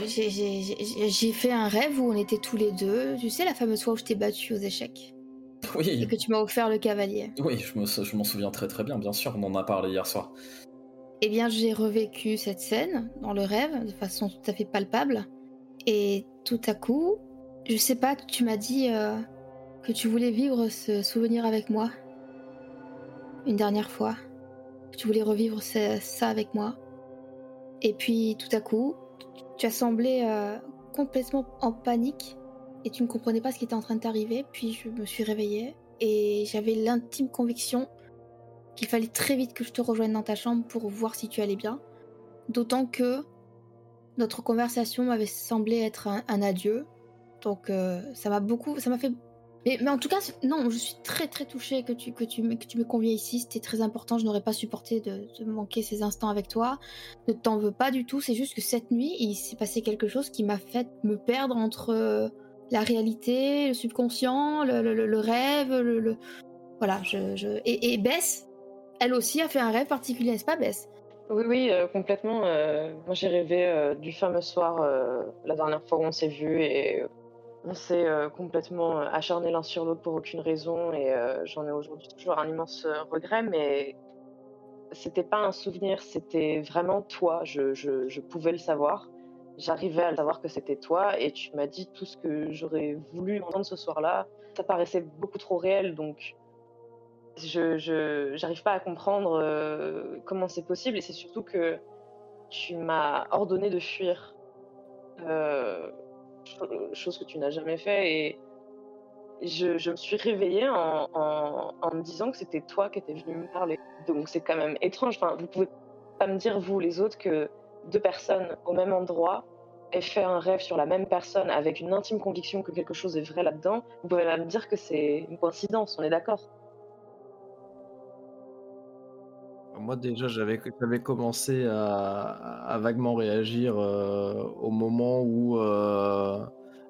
J'ai- J'ai fait un rêve où on était tous les deux. Tu sais, la fameuse fois où je t'ai battu aux échecs et Oui, que tu m'as offert le cavalier. oui, je me- je m'en souviens très très bien, bien sûr, on en a parlé hier soir. Eh bien, j'ai revécu cette scène dans le rêve de façon tout à fait palpable. Et tout à coup, je sais pas, tu m'as dit euh, que tu voulais vivre ce souvenir avec moi. Une dernière fois. Que tu voulais revivre ce- ça avec moi. Et puis, tout à coup, tu as semblé euh, complètement en panique et tu ne comprenais pas ce qui était en train de t'arriver. Puis, je me suis réveillée et j'avais l'intime conviction qu'il fallait très vite que je te rejoigne dans ta chambre pour voir si tu allais bien. D'autant que notre conversation m'avait semblé être un, adieu. Donc euh, ça m'a beaucoup, ça m'a fait. Mais, en tout cas, non, je suis très très touchée que tu, que tu, que tu me conviens ici. C'était très important. Je n'aurais pas supporté de, manquer ces instants avec toi. Ne t'en veux pas du tout. C'est juste que cette nuit, il s'est passé quelque chose qui m'a fait me perdre entre euh, la réalité, le subconscient, le, le- rêve, le, voilà. Je, je... Et, Bess, elle aussi a fait un rêve particulier, n'est-ce pas, Bess? Oui, oui, euh, complètement. euh, moi, j'ai rêvé du fameux soir, la dernière fois où on s'est vus, et on s'est euh, complètement euh, acharné l'un sur l'autre pour aucune raison, et euh, j'en ai aujourd'hui toujours un immense regret, mais c'était pas un souvenir, c'était vraiment toi. Je, je, je pouvais le savoir. J'arrivais à le savoir que c'était toi, et tu m'as dit tout ce que j'aurais voulu entendre ce soir-là. Ça paraissait beaucoup trop réel, donc je j'arrive pas à comprendre comment c'est possible et c'est surtout que tu m'as ordonné de fuir chose que tu n'as jamais fait. Et je, me suis réveillée en, en, me disant que c'était toi qui étais venu me parler. Donc c'est quand même étrange. Enfin, vous pouvez pas me dire, vous les autres, que deux personnes au même endroit aient fait un rêve sur la même personne avec une intime conviction que quelque chose est vrai là-dedans. Vous pouvez même me dire que c'est une coïncidence, on est d'accord Moi déjà j'avais commencé à, vaguement réagir euh, au moment où euh,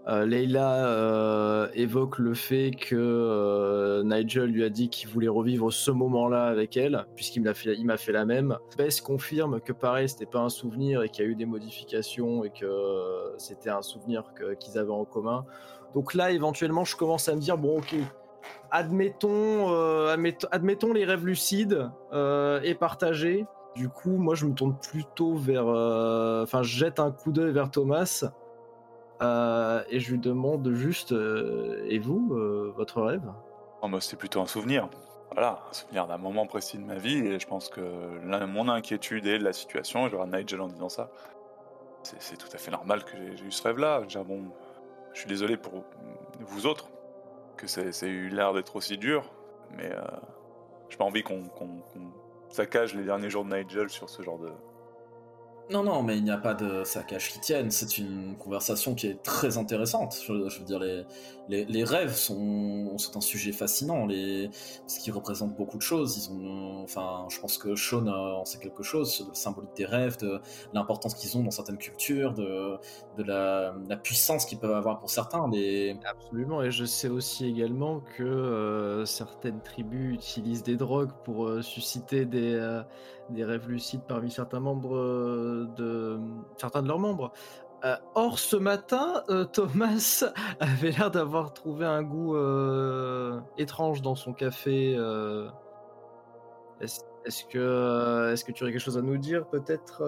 euh, Leila euh, évoque le fait que Nigel lui a dit qu'il voulait revivre ce moment-là avec elle, puisqu'il m'a fait, il fait la même. Bess confirme que pareil, c'était pas un souvenir et qu'il y a eu des modifications et que c'était un souvenir qu'ils avaient en commun. Donc là, éventuellement, je commence à me dire bon, ok, admettons, euh, admettons, les rêves lucides euh, et partagés. Du coup, moi, je me tourne plutôt vers, euh, enfin, je jette un coup d'œil vers Thomas. Et je lui demande juste, et vous, votre rêve? Oh, moi, c'est plutôt un souvenir. Voilà, un souvenir d'un moment précis de ma vie, et je pense que mon inquiétude est la situation, et je regarde Nigel en disant ça. C'est tout à fait normal que j'ai eu ce rêve-là. Bon, je suis désolé pour vous autres, que ça eu l'air d'être aussi dur, mais euh, j'ai pas envie qu'on saccage les derniers jours de Nigel sur ce genre de. Non, non, mais il n'y a pas de saccage qui tienne. C'est une conversation qui est très intéressante. Je, veux dire, les, rêves sont, un sujet fascinant, les, parce qu'ils représentent beaucoup de choses. Ils ont, enfin, je pense que Sean en sait quelque chose, de la symbolique des rêves, de l'importance qu'ils ont dans certaines cultures, de, la, puissance qu'ils peuvent avoir pour certains. Absolument, et je sais aussi également que euh, certaines tribus utilisent des drogues pour euh, susciter des, euh, des rêves lucides parmi certains membres euh, de certains de leurs membres. Euh, or, ce matin, euh, Thomas avait l'air d'avoir trouvé un goût étrange dans son café. Est-ce que, est-ce que tu aurais quelque chose à nous dire, peut-être,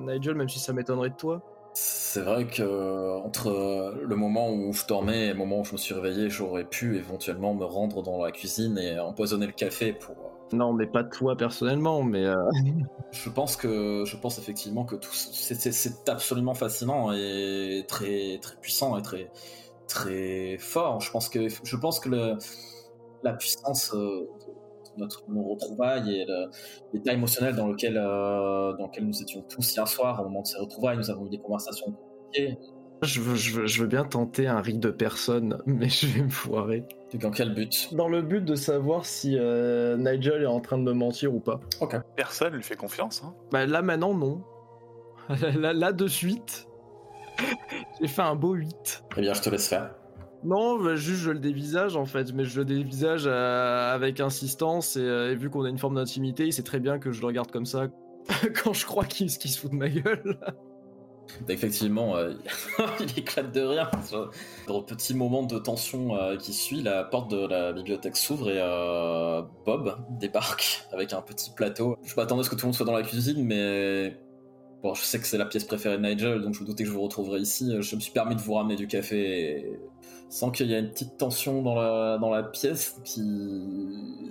Nigel, même si ça m'étonnerait de toi? C'est vrai que euh, entre euh, le moment où je dormais et le moment où je me suis réveillé, j'aurais pu éventuellement me rendre dans la cuisine et empoisonner le café pour. euh, Non, mais pas toi personnellement, mais euh, Je pense que je pense effectivement que tout ce- c'est- absolument fascinant et très très puissant et très très fort. Je pense que je pense que le, la puissance notre nos retrouvailles et l'état émotionnel dans lequel euh, dans lequel nous étions tous hier soir au moment de ces retrouvailles, nous avons eu des conversations compliquées. Je veux, je, veux, je veux bien tenter un riz de personne, mais je vais me foirer. Dans quel but? Dans le but de savoir si euh, Nigel est en train de me mentir ou pas. Personne lui fait confiance. Hein. Bah là maintenant non. là, là de suite, j'ai fait un beau 8. Eh bien, je te laisse faire. Non, bah, juste je le dévisage en fait, mais je le dévisage euh, avec insistance et, euh, et vu qu'on a une forme d'intimité, il sait très bien que je le regarde comme ça quand je crois qu'il se fout de ma gueule. Effectivement, euh, il éclate de rire. Dans le petit moment de tension qui suit, la porte de la bibliothèque s'ouvre et Bob débarque avec un petit plateau. Je m'attendais à ce que tout le monde soit dans la cuisine, mais je sais que c'est la pièce préférée de Nigel, donc je me doutais que je vous retrouverai ici. Je me suis permis de vous ramener du café sans qu'il y ait une petite tension dans la, pièce qui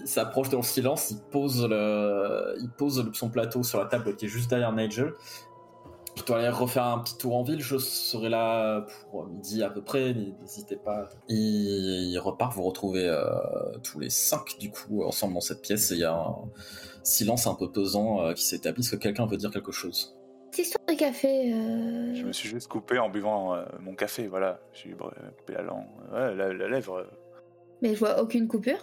s'approche dans le silence. Il pose, son plateau sur la table qui est juste derrière Nigel. Je dois aller refaire un petit tour en ville, je serai là pour midi à peu près, n'hésitez pas. Il, il repart, vous retrouvez euh, tous les cinq du coup ensemble dans cette pièce et il y a un silence un peu pesant euh, qui s'établit. Est-ce que quelqu'un veut dire quelque chose? Histoire de café. euh, Je me suis juste coupé en buvant euh, mon café, voilà. J'ai coupé la langue, ouais, la, la lèvre. Mais je vois aucune coupure.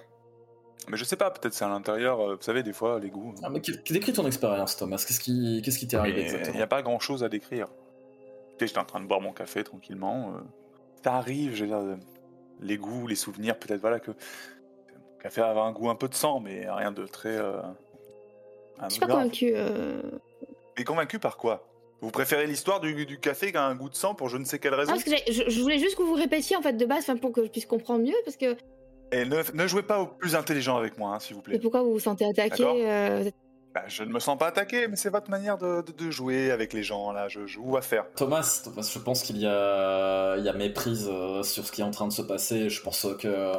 Mais je sais pas, peut-être c'est à l'intérieur, euh, vous savez, des fois, les goûts. ah, mais qui- Décris ton expérience Thomas, qu'est-ce qui qu'est-ce qui t'est arrivé Mais Il n'y a pas grand chose à décrire. J'étais en train de boire mon café tranquillement. ça arrive, je veux dire, les goûts, les souvenirs, peut-être voilà que. Mon café avait un goût un peu de sang, mais rien de très. euh, Je suis pas anodin. convaincue. euh. Mais convaincu par quoi? Vous préférez l'histoire du, du café qui a un goût de sang pour je ne sais quelle raison? Parce que je, je voulais juste que vous répétiez en fait de base, pour que je puisse comprendre mieux, parce que Et ne, ne jouez pas au plus intelligent avec moi, hein, s'il vous mais plaît. pourquoi vous vous sentez attaqué D'accord. euh, vous êtes- Bah, je ne me sens pas attaqué, mais c'est votre manière de, de- de jouer avec les gens, là. Je joue à faire. Thomas, Thomas, je pense qu'il y a, il y a méprise euh, sur ce qui est en train de se passer. Je pense que,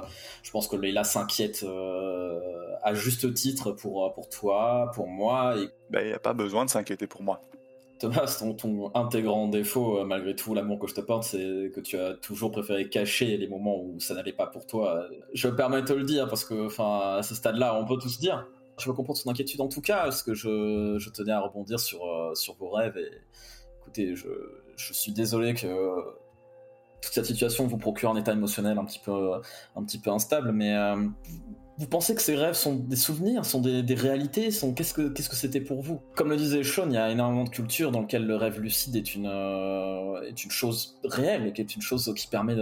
je pense que Leila s'inquiète euh, à juste titre pour, pour toi, pour moi. Et Bah, il n'y a pas besoin de s'inquiéter pour moi. Thomas, ton, ton intégrant défaut, euh, malgré tout l'amour que je te porte, c'est que tu as toujours préféré cacher les moments où ça n'allait pas pour toi. Je me permets de te le dire parce que, enfin, à ce stade-là, on peut tous dire. Je veux comprendre son inquiétude en tout cas, parce que je, tenais à rebondir sur, euh, sur vos rêves. Et écoutez, je, suis désolé que toute cette situation vous procure un état émotionnel un petit peu, un petit peu instable, mais euh, vous pensez que ces rêves sont des souvenirs, sont des, réalités, sont qu'est-ce que c'était pour vous? Comme le disait Sean, il y a énormément de cultures dans lesquelles le rêve lucide est une euh, chose réelle et qui est une chose qui permet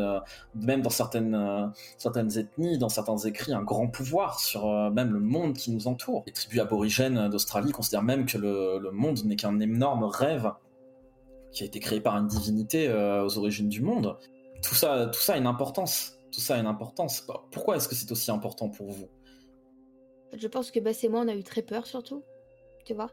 même dans certaines euh, certaines ethnies, dans certains écrits, un grand pouvoir sur euh, même le monde qui nous entoure. Les tribus aborigènes d'Australie considèrent même que le, monde n'est qu'un énorme rêve qui a été créé par une divinité aux origines du monde. Tout ça a une importance. Tout ça a une importance. Pourquoi est-ce que c'est aussi important pour vous? Je pense que Bess et moi, on a eu très peur surtout, tu vois.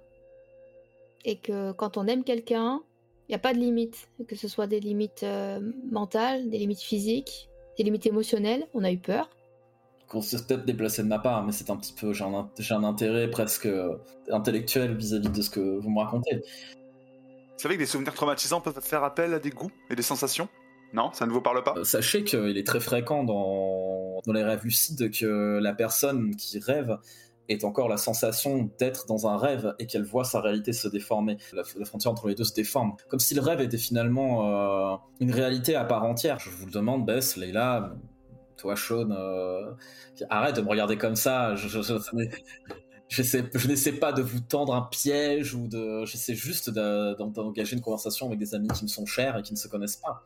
Et que quand on aime quelqu'un, il n'y a pas de limite. Que ce soit des limites euh, mentales, des limites physiques, des limites émotionnelles, on a eu peur. qu'on s'est peut-être déplacé de ma part, mais c'est un petit peu, j'ai un, intérêt presque euh, intellectuel vis-à-vis de ce que vous me racontez. Vous savez que des souvenirs traumatisants peuvent faire appel à des goûts et des sensations? Non, ça ne vous parle pas? Euh, Sachez qu'il est très fréquent dans, les rêves lucides que la personne qui rêve ait encore la sensation d'être dans un rêve et qu'elle voit sa réalité se déformer. La, frontière entre les deux se déforme. Comme si le rêve était finalement euh, une réalité à part entière. Je vous le demande, Bess, Leila, toi, Sean, euh, arrête de me regarder comme ça. Je, je- n'essaie pas de vous tendre un piège ou de. J'essaie juste de- d'en- d'engager une conversation avec des amis qui me sont chers et qui ne se connaissent pas.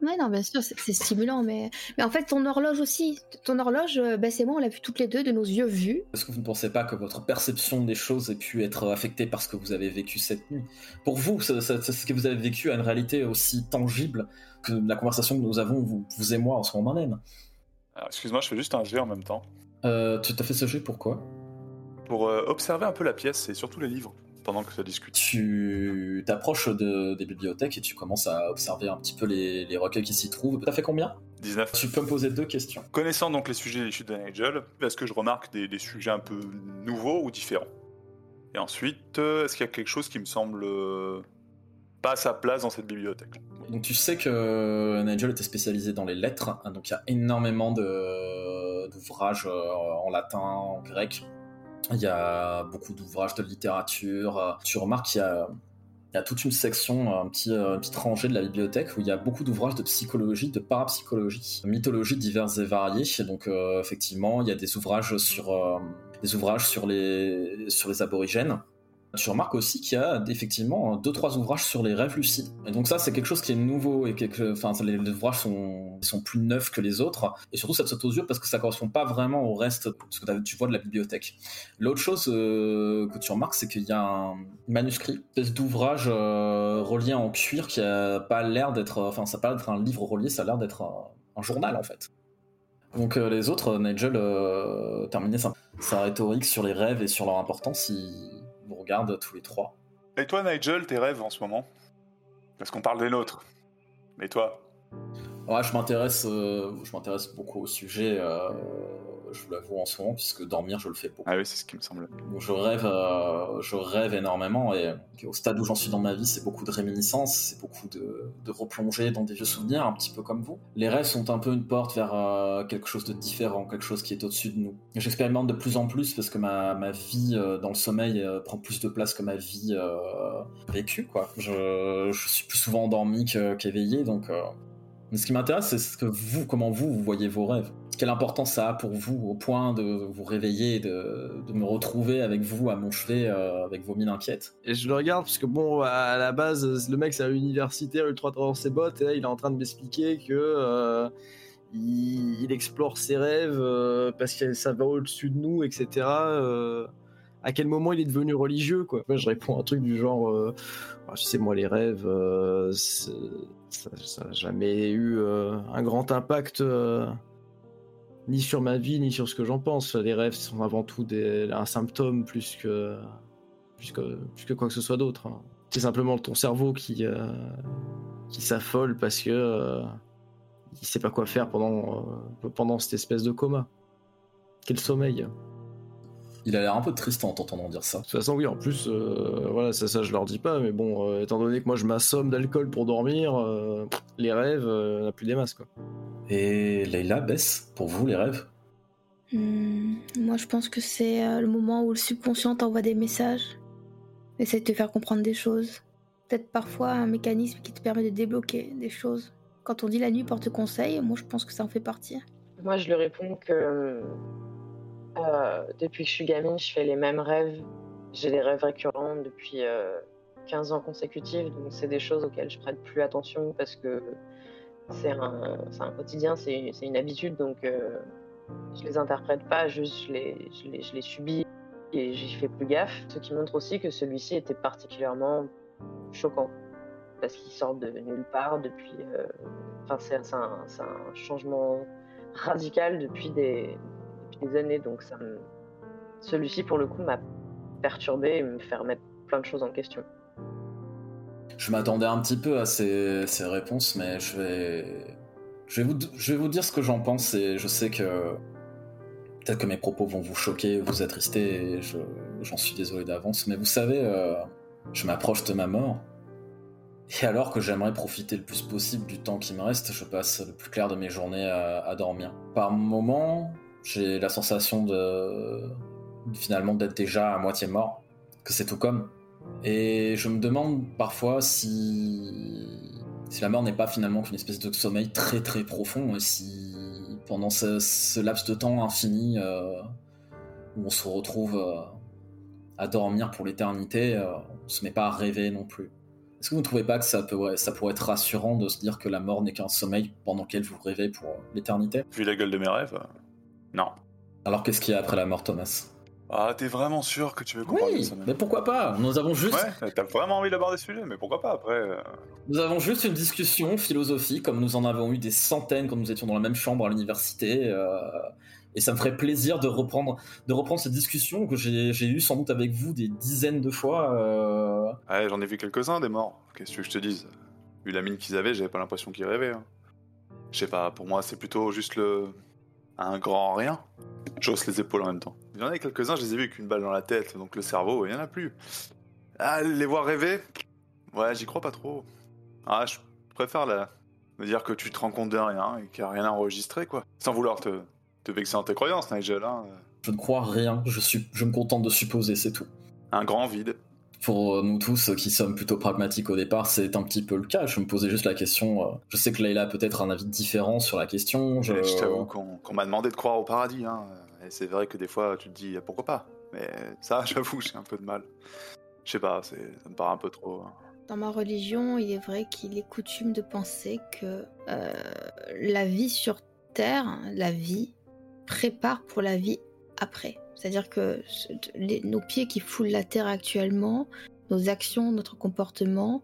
Ouais, non, bien sûr, c'est c'est stimulant, mais... mais en fait, ton horloge aussi. Ton horloge, euh, Bess et moi, on l'a vu toutes les deux de nos yeux vus. Est-ce que vous ne pensez pas que votre perception des choses ait pu être affectée par ce que vous avez vécu cette nuit? Pour vous, ce, ce- ce que vous avez vécu a une réalité aussi tangible que la conversation que nous avons, vous, vous et moi, en ce moment même. Alors, Excuse-moi, je fais juste un jet en même temps. Euh, tu t'as fait ce jeu pourquoi Pour euh, observer un peu la pièce et surtout les livres pendant que ça discute. Tu t'approches de, des bibliothèques et tu commences à observer un petit peu les, les recueils qui s'y trouvent. T'as fait combien? 19. Tu peux me poser deux questions. Connaissant donc les sujets des chutes de Nigel, est-ce que je remarque des, des sujets un peu nouveaux ou différents? Et ensuite, euh, est-ce qu'il y a quelque chose qui me semble euh, pas à sa place dans cette bibliothèque? Donc tu sais que Nigel était spécialisé dans les lettres, hein, donc il y a énormément d'ouvrages euh, en latin, en grec. Il y a beaucoup d'ouvrages de littérature. euh, Tu remarques qu'il y a, il y a toute une section, un petit, euh, une petite rangée de la bibliothèque où il y a beaucoup d'ouvrages de psychologie, de parapsychologie, de mythologie diverses et variées. Donc euh, effectivement, il y a des ouvrages sur, euh, des ouvrages sur les, sur les aborigènes. Tu remarques aussi qu'il y a effectivement deux trois ouvrages sur les rêves lucides. Et donc ça c'est quelque chose qui est nouveau et enfin les, ouvrages sont sont plus neufs que les autres et surtout ça te saute aux yeux parce que ça correspond pas vraiment au reste ce que tu vois de la bibliothèque. L'autre chose euh, que tu remarques c'est qu'il y a un manuscrit, une espèce d'ouvrage euh, relié en cuir qui a pas l'air d'être enfin ça a pas l'air d'être un livre relié, ça a l'air d'être un, un journal en fait. Donc euh, les autres, Nigel euh, terminait sa, sa rhétorique sur les rêves et sur leur importance, il vous regarde tous les trois. Et toi, Nigel, tes rêves en ce moment? Parce qu'on parle des nôtres. Mais toi? Ouais, je m'intéresse, euh, je m'intéresse beaucoup au sujet. euh, je vous l'avoue en ce moment, puisque dormir, je le fais beaucoup. Ah oui, c'est ce qui me semble. Donc, je rêve, euh, je rêve énormément, et au stade où j'en suis dans ma vie, c'est beaucoup de réminiscences, c'est beaucoup de, de replonger dans des vieux souvenirs, un petit peu comme vous. Les rêves sont un peu une porte vers euh, quelque chose de différent, quelque chose qui est au-dessus de nous. J'expérimente de plus en plus parce que ma, ma vie euh, dans le sommeil euh, prend plus de place que ma vie euh, vécue, quoi. Je, je suis plus souvent endormi qu'éveillé, donc. euh, mais ce qui m'intéresse, c'est ce que vous, comment vous, vous voyez vos rêves. Quelle importance ça a pour vous au point de vous réveiller de, me retrouver avec vous à mon chevet euh, avec vos mines inquiètes? Et je le regarde parce que bon, à la base, le mec c'est un universitaire ultra dans ses bottes et là il est en train de m'expliquer que euh, il, explore ses rêves euh, parce que ça va au-dessus de nous, etc. à quel moment il est devenu religieux quoi Moi je réponds un truc du genre, euh, Ah, sais moi les rêves, ça n'a jamais eu un grand impact. Ni sur ma vie, ni sur ce que j'en pense. Les rêves sont avant tout un symptôme plus que, plus que, plus que quoi que ce soit d'autre. hein. C'est simplement ton cerveau qui, euh, qui s'affole parce que euh, il sait pas quoi faire pendant, euh, pendant cette espèce de coma. Quel sommeil. Il a l'air un peu triste en t'entendant dire ça. De toute façon, oui, en plus, euh, voilà, ça, ça, je leur dis pas, mais bon, euh, étant donné que moi je m'assomme d'alcool pour dormir, euh, les rêves, euh, on a plus des masses, quoi. Et Leila baisse pour vous les rêves? Hmm, moi, je pense que c'est euh, le moment où le subconscient t'envoie des messages, essaie de te faire comprendre des choses. Peut-être parfois un mécanisme qui te permet de débloquer des choses. Quand on dit la nuit porte conseil, moi je pense que ça en fait partie. Moi, je lui réponds que euh, depuis que je suis gamine, je fais les mêmes rêves. J'ai des rêves récurrents depuis euh, 15 ans consécutifs, donc c'est des choses auxquelles je prête plus attention parce que c'est un, quotidien, c'est une habitude, donc euh, je les interprète pas, juste je les, je les, je les subis et j'y fais plus gaffe. Ce qui montre aussi que celui-ci était particulièrement choquant parce qu'il sort de nulle part depuis. euh, Enfin, c'est un, un changement radical depuis des, des années, donc celui-ci pour le coup m'a perturbé et me fait remettre plein de choses en question. Je m'attendais un petit peu à ces, réponses, mais je vais, vous, dire ce que j'en pense et je sais que peut-être que mes propos vont vous choquer, vous attrister, et je- j'en suis désolé d'avance, mais vous savez, euh, je m'approche de ma mort. Et alors que j'aimerais profiter le plus possible du temps qui me reste, je passe le plus clair de mes journées à, à dormir. Par moments, j'ai la sensation de finalement d'être déjà à moitié mort, que c'est tout comme. Et je me demande parfois si, si la mort n'est pas finalement qu'une espèce de sommeil très très profond, et si pendant ce, laps de temps infini euh, où on se retrouve euh, à dormir pour l'éternité, euh, on se met pas à rêver non plus. Est-ce que vous ne trouvez pas que ça, peut, ça pourrait être rassurant de se dire que la mort n'est qu'un sommeil pendant lequel vous rêvez pour l'éternité? Vu la gueule de mes rêves, non. Alors qu'est-ce qu'il y a après la mort, Thomas? Ah, t'es vraiment sûr que tu veux qu'on parle de Oui, ça mais pourquoi pas? Nous avons juste Ouais, t'as vraiment envie d'aborder ce sujet, mais pourquoi pas après euh, Nous avons juste une discussion philosophique, comme nous en avons eu des centaines quand nous étions dans la même chambre à l'université. euh, et ça me ferait plaisir de reprendre, de reprendre cette discussion que j'ai eue sans doute avec vous des dizaines de fois. euh. Ouais, j'en ai vu quelques-uns des morts. Qu'est-ce que je te dise? Vu la mine qu'ils avaient, j'avais pas l'impression qu'ils rêvaient. hein. Je sais pas, pour moi, c'est plutôt juste le. Un grand rien. J'hausse les épaules en même temps. Il y en a quelques-uns, je les ai vus avec une balle dans la tête, donc le cerveau, il y en a plus. Ah, les voir rêver? Ouais, j'y crois pas trop. Ah, je préfère la... me dire que tu te rends compte de rien et qu'il n'y a rien à enregistrer, quoi. Sans vouloir te, te vexer dans tes croyances, Nigel. Hein. Je ne crois rien, je, suis, je me contente de supposer, c'est tout. Un grand vide. Pour nous tous qui sommes plutôt pragmatiques au départ, c'est un petit peu le cas. Je me posais juste la question. euh, Je sais que Leïla a peut-être un avis différent sur la question. Je, t'avoue qu'on m'a demandé de croire au paradis, hein. Et c'est vrai que des fois, tu te dis pourquoi pas? Mais ça, j'avoue, j'ai un peu de mal. Je sais pas, ça me paraît un peu trop. hein. Dans ma religion, il est vrai qu'il est coutume de penser que euh, la vie sur Terre, la vie, prépare pour la vie après. C'est-à-dire que nos pieds qui foulent la Terre actuellement, nos actions, notre comportement,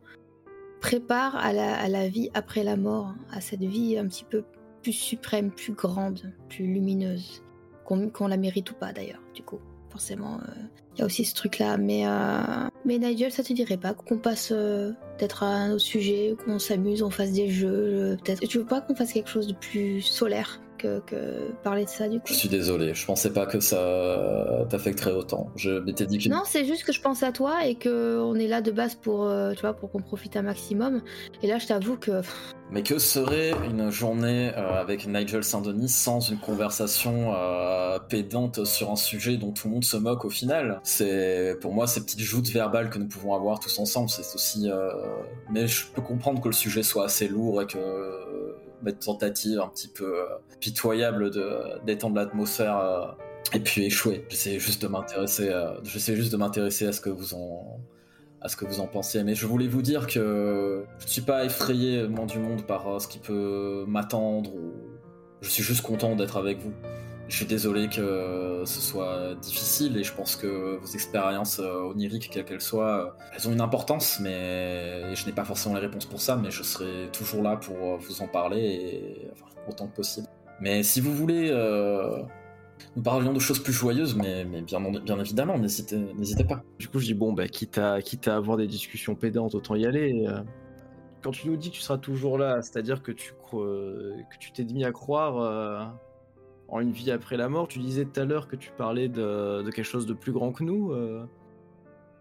préparent à la, vie après la mort, à cette vie un petit peu plus suprême, plus grande, plus lumineuse, qu'on la mérite ou pas d'ailleurs, du coup. Forcément, euh, il y a aussi ce truc-là. Mais, euh, mais Nigel, ça te dirait pas qu'on passe euh, peut-être à un autre sujet, qu'on s'amuse, on fasse des jeux, peut-être. Tu veux pas qu'on fasse quelque chose de plus solaire? Que, que parler de ça du coup je suis désolé, je pensais pas que ça t'affecterait autant. Je m'étais dit que Non, c'est juste que je pense à toi et que on est là de base pour, euh, tu vois, pour qu'on profite un maximum. Et là, je t'avoue que Mais que serait une journée euh, avec Nigel Saint-Denis sans une conversation euh, pédante sur un sujet dont tout le monde se moque au final? C'est pour moi ces petites joutes verbales que nous pouvons avoir tous ensemble, c'est aussi. euh, Mais je peux comprendre que le sujet soit assez lourd et que tentative un petit peu euh, pitoyable de d'étendre l'atmosphère. euh, et puis échouer. J'essaie juste de m'intéresser, euh, juste de m'intéresser à ce que vous en, à ce que vous en pensez. Mais je voulais vous dire que je ne suis pas effrayé, du monde, par ce qui peut m'attendre. Ou... Je suis juste content d'être avec vous. Je suis désolé que ce soit difficile et je pense que vos expériences euh, oniriques, quelles qu'elles soient, euh, elles ont une importance, mais je n'ai pas forcément les réponses pour ça, mais je serai toujours là pour euh, vous en parler et enfin, autant que possible. Mais si vous voulez, euh, nous parlions de choses plus joyeuses, mais, bien, évidemment, n'hésitez pas. Du coup, je dis bon, bah, quitte à, quitte à avoir des discussions pédantes, autant y aller. euh. Quand tu nous dis que tu seras toujours là, c'est-à-dire que tu euh, que tu t'es mis à croire euh, en une vie après la mort. Tu disais tout à l'heure que tu parlais de, de quelque chose de plus grand que nous. euh.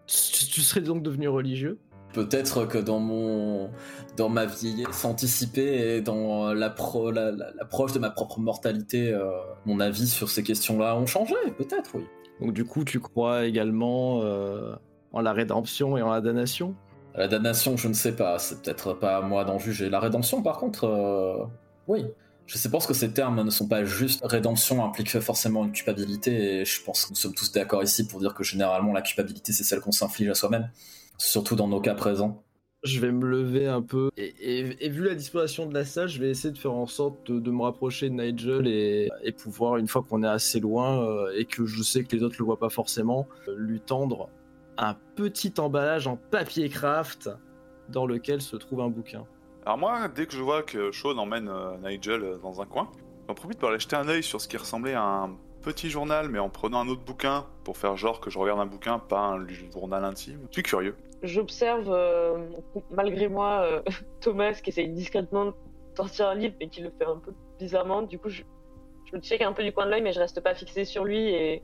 Tu, tu serais donc devenu religieux? Peut-être que dans mon dans ma vieillesse anticipée et dans l'appro- la- la- l'approche de ma propre mortalité, euh, mon avis sur ces questions-là ont changé. Peut-être, oui. Donc du coup, tu crois également euh, en la rédemption et en la damnation? La damnation, je ne sais pas. C'est peut-être pas à moi d'en juger. La rédemption, par contre, oui. Je ce que ces termes ne sont pas juste. Rédemption implique forcément une culpabilité, et je pense que nous sommes tous d'accord ici pour dire que généralement la culpabilité c'est celle qu'on s'inflige à soi-même, surtout dans nos cas présents. Je vais me lever un peu. Et, vu la disposition de la salle, je vais essayer de faire en sorte de, me rapprocher de Nigel et, et pouvoir, une fois qu'on est assez loin euh, et que je sais que les autres le voient pas forcément, euh, lui tendre un petit emballage en papier craft dans lequel se trouve un bouquin. Alors moi, dès que je vois que Sean emmène euh, Nigel euh, dans un coin, j'en profite pour aller jeter un œil sur ce qui ressemblait à un petit journal, mais en prenant un autre bouquin pour faire genre que je regarde un bouquin, pas un journal intime. Je suis curieux. J'observe, euh, malgré moi, euh, Thomas qui essaye discrètement de sortir un livre, mais qui le fait un peu bizarrement. Du coup, je, je me check un peu du coin de l'œil, mais je reste pas fixé sur lui. Et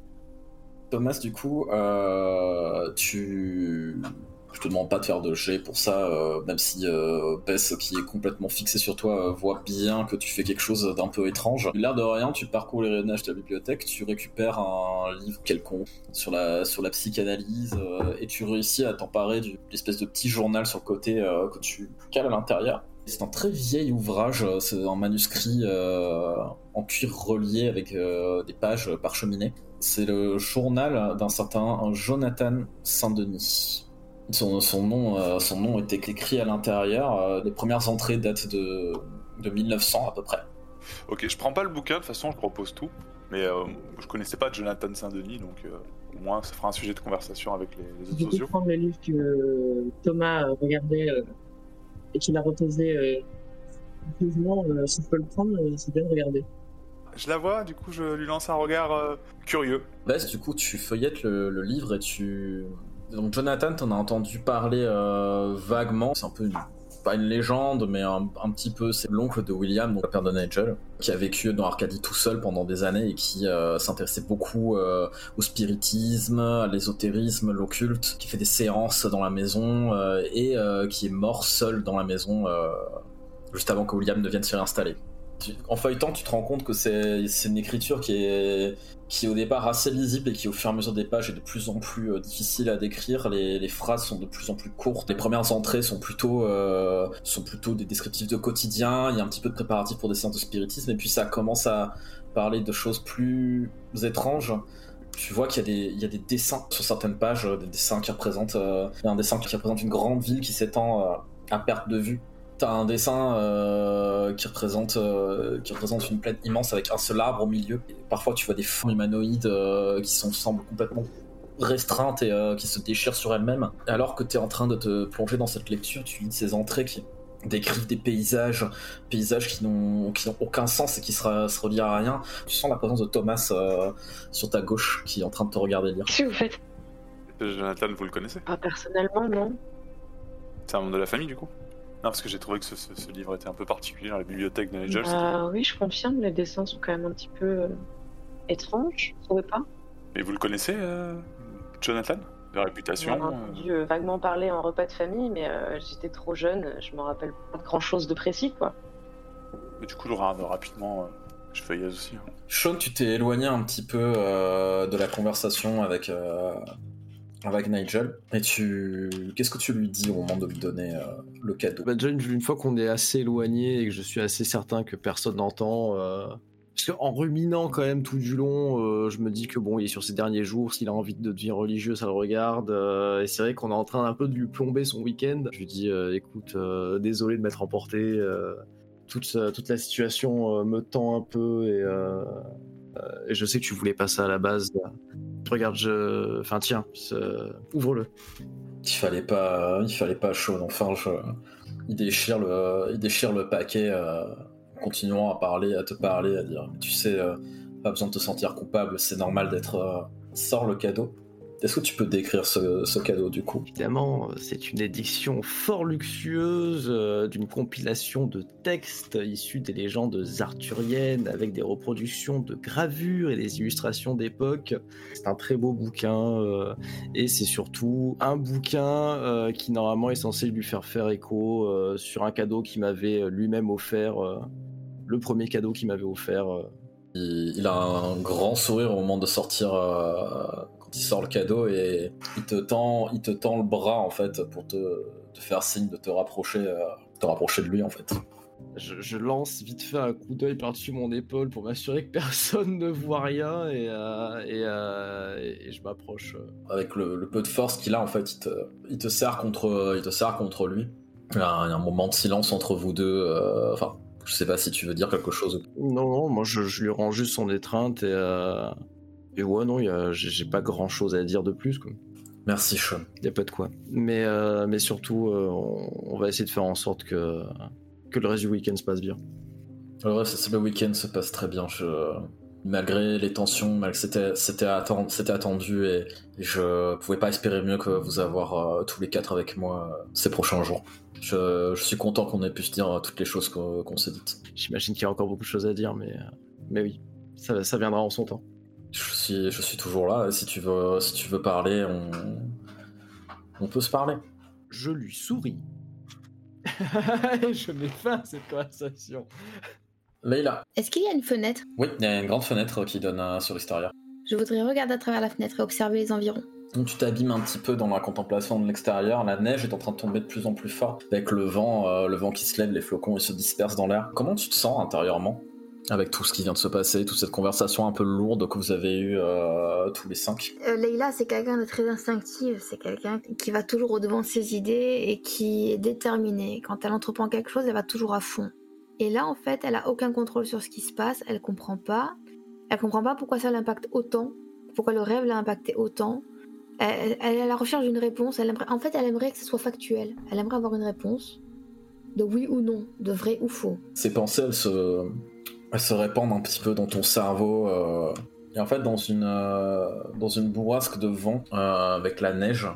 Thomas, du coup, euh, tu. Je te demande pas de faire de jet pour ça, euh, même si euh, Bess, qui est complètement fixé sur toi, euh, voit bien que tu fais quelque chose d'un peu étrange. L'air de rien, tu parcours les rayonnages de la bibliothèque, tu récupères un livre quelconque sur la, sur la psychanalyse, euh, et tu réussis à t'emparer d'une espèce de petit journal sur le côté que tu cales à l'intérieur. C'est un très vieil ouvrage, c'est un manuscrit en cuir relié avec des pages parcheminées. C'est le journal d'un certain Jonathan Saint-Denis. Son, son nom, euh, son nom était écrit à l'intérieur. euh, les premières entrées datent de, de 1900 à peu près. Ok, je prends pas le bouquin, de toute façon, je propose tout. Mais euh, je connaissais pas Jonathan Saint-Denis, donc euh, au moins ça fera un sujet de conversation avec les, autres sociaux. prendre le livre que Thomas regardait euh, et qu'il a reposé euh, euh, si je peux le prendre, euh, c'est bien de regarder. Je la vois, du coup je lui lance un regard euh, curieux. Bess, du coup, tu feuillettes le, le livre et tu. Donc, Jonathan, t'en as entendu parler euh, vaguement. C'est un peu une- pas une légende, mais un, petit peu. C'est l'oncle de William, donc le père de Nigel, qui a vécu dans Arcadie tout seul pendant des années et qui euh, s'intéressait beaucoup euh, au spiritisme, à l'ésotérisme, l'occulte, qui fait des séances dans la maison et qui est mort seul dans la maison juste avant que William ne vienne s'y réinstaller. En feuilletant, tu te rends compte que c'est une écriture qui est qui au départ assez lisible et qui au fur et à mesure des pages est de plus en plus euh, difficile à décrire. Les, phrases sont de plus en plus courtes. Les premières entrées sont plutôt euh, sont plutôt des descriptifs de quotidien. Il y a un petit peu de préparatifs pour des séances de spiritisme et puis ça commence à parler de choses plus étranges. Tu vois qu'il y, a des- y a des dessins sur certaines pages, euh, des dessins qui représentent un dessin qui représente une grande ville qui s'étend à perte de vue. T'as un dessin euh, qui représente euh, qui représente une plaine immense avec un seul arbre au milieu. Et parfois, tu vois des formes humanoïdes euh, qui sont semblent complètement restreintes et euh, qui se déchirent sur elles-mêmes. Alors que tu es en train de te plonger dans cette lecture, tu lis ces entrées qui décrivent des paysages, paysages qui n'ont qui n'ont aucun sens et qui se, se relient à rien. Tu sens la présence de Thomas euh, sur ta gauche qui est en train de te regarder lire. qu'est-ce que vous faites? Jonathan, vous le connaissez? Pas personnellement, non. C'est un membre de la famille, du coup? Non, parce que j'ai trouvé que ce, ce- ce livre était un peu particulier dans la bibliothèque de Nigel. Bah oui, je confirme, les dessins sont quand même un petit peu euh, étranges, vous trouvez pas Mais vous le connaissez, euh, Jonathan? De réputation J'en ai euh, entendu euh, vaguement parler en repas de famille, mais euh, j'étais trop jeune, je me rappelle pas de grand chose de précis, quoi. mais Du coup, regarde rapidement. euh, je feuillais aussi. hein. Sean, tu t'es éloigné un petit peu euh, de la conversation avec, euh, avec Nigel. Et tu. Qu'est-ce que tu lui dis au moment de lui donner euh, le cadeau? Bah, déjà, une, fois qu'on est assez éloigné et que je suis assez certain que personne n'entend. euh, Parce qu'en ruminant quand même tout du long, euh, je me dis que bon, il est sur ses derniers jours, s'il a envie de devenir religieux, ça le regarde. et c'est vrai qu'on est en train un peu de lui plomber son week-end. Je lui dis, écoute, désolé de m'être emporté. toute, toute la situation me tend un peu et, et je sais que tu voulais pas ça à la base. Regarde, je. Enfin, tiens, ouvre-le. Il fallait pas. Il fallait pas Sean. Enfin, je... il, déchire le, paquet, euh, continuant à parler, à te parler, à dire Tu sais, euh, pas besoin de te sentir coupable, c'est normal d'être. euh, Sors le cadeau. Est-ce que tu peux décrire ce, ce cadeau du coup? Évidemment, c'est une édition fort luxueuse euh, d'une compilation de textes issus des légendes arthuriennes avec des reproductions de gravures et des illustrations d'époque. C'est un très beau bouquin euh, et c'est surtout un bouquin euh, qui normalement est censé lui faire faire écho euh, sur un cadeau qu'il m'avait lui-même offert, euh, le premier cadeau qu'il m'avait offert. euh. il, il a un grand sourire au moment de sortir euh, quand il sort le cadeau et il te tend, il te tend le bras en fait pour te, te faire signe de te rapprocher, euh, te rapprocher de lui en fait. Je, je lance vite fait un coup d'œil par-dessus mon épaule pour m'assurer que personne ne voit rien et, euh, et, euh, et- je m'approche. euh. Avec le, le peu de force qu'il a en fait, il te, il te serre contre, il te serre contre lui. Il y a un, il y a un moment de silence entre vous deux. euh, Enfin, je sais pas si tu veux dire quelque chose. Non, non, moi je, je lui rends juste son étreinte et, euh, et ouais, non, j'ai pas grand-chose à dire de plus. Quoi. Merci Sean. Y a pas de quoi. Mais, euh, mais surtout, euh, on, on va essayer de faire en sorte que, que le reste du week-end se passe bien. C'est- le week-end se passe très bien. Je... Malgré les tensions, c'était c'était atten- c'était attendu et, et je pouvais pas espérer mieux que vous avoir euh, tous les quatre avec moi ces prochains jours. Je, je suis content qu'on ait pu se dire toutes les choses qu'on s'est dites. J'imagine qu'il y a encore beaucoup de choses à dire, mais, mais oui, ça, ça viendra en son temps. Je suis, je suis toujours là. Si tu veux, si tu veux parler, on, on peut se parler. Je lui souris. Je mets fin à cette conversation. Leïla. Est-ce qu'il y a une fenêtre? Oui, il y a une grande fenêtre qui donne euh, sur l'extérieur. Je voudrais regarder à travers la fenêtre et observer les environs. Donc tu t'abîmes un petit peu dans la contemplation de l'extérieur, la neige est en train de tomber de plus en plus fort, avec le vent, euh, le vent qui se lève, les flocons ils se dispersent dans l'air. Comment tu te sens intérieurement? Avec tout ce qui vient de se passer, toute cette conversation un peu lourde que vous avez eue euh, tous les cinq Euh, Leïla, c'est quelqu'un de très instinctif, c'est quelqu'un qui va toujours au-devant de ses idées et qui est déterminé. Quand elle entreprend quelque chose, elle va toujours à fond. Et là, en fait, elle a aucun contrôle sur ce qui se passe, elle comprend pas. Elle comprend pas pourquoi ça l'impacte autant, pourquoi le rêve l'a impacté autant. Elle, elle est à la recherche d'une réponse. Elle aimerait, en fait, elle aimerait que ce soit factuel. Elle aimerait avoir une réponse de oui ou non, de vrai ou faux. Ces pensées, elles se, se répandent un petit peu dans ton cerveau. euh, et en fait, dans une, euh, dans une bourrasque de vent, euh, avec la neige,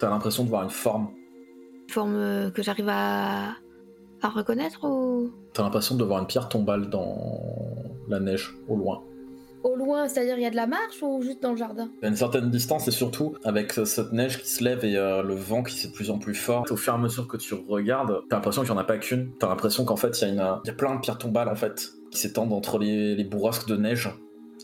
t'as l'impression de voir une forme. Forme euh, que j'arrive à, à reconnaître ou... T'as l'impression de voir une pierre tombale dans la neige, au loin. Au loin, c'est-à-dire il y a de la marche ou juste dans le jardin? À une certaine distance et surtout avec cette neige qui se lève et euh, le vent qui c'est de plus en plus fort. Au fur et à mesure que tu regardes, t'as l'impression qu'il n'y en a pas qu'une. T'as l'impression qu'en fait il y, a une- il y a plein de pierres tombales en fait qui s'étendent entre les, les bourrasques de neige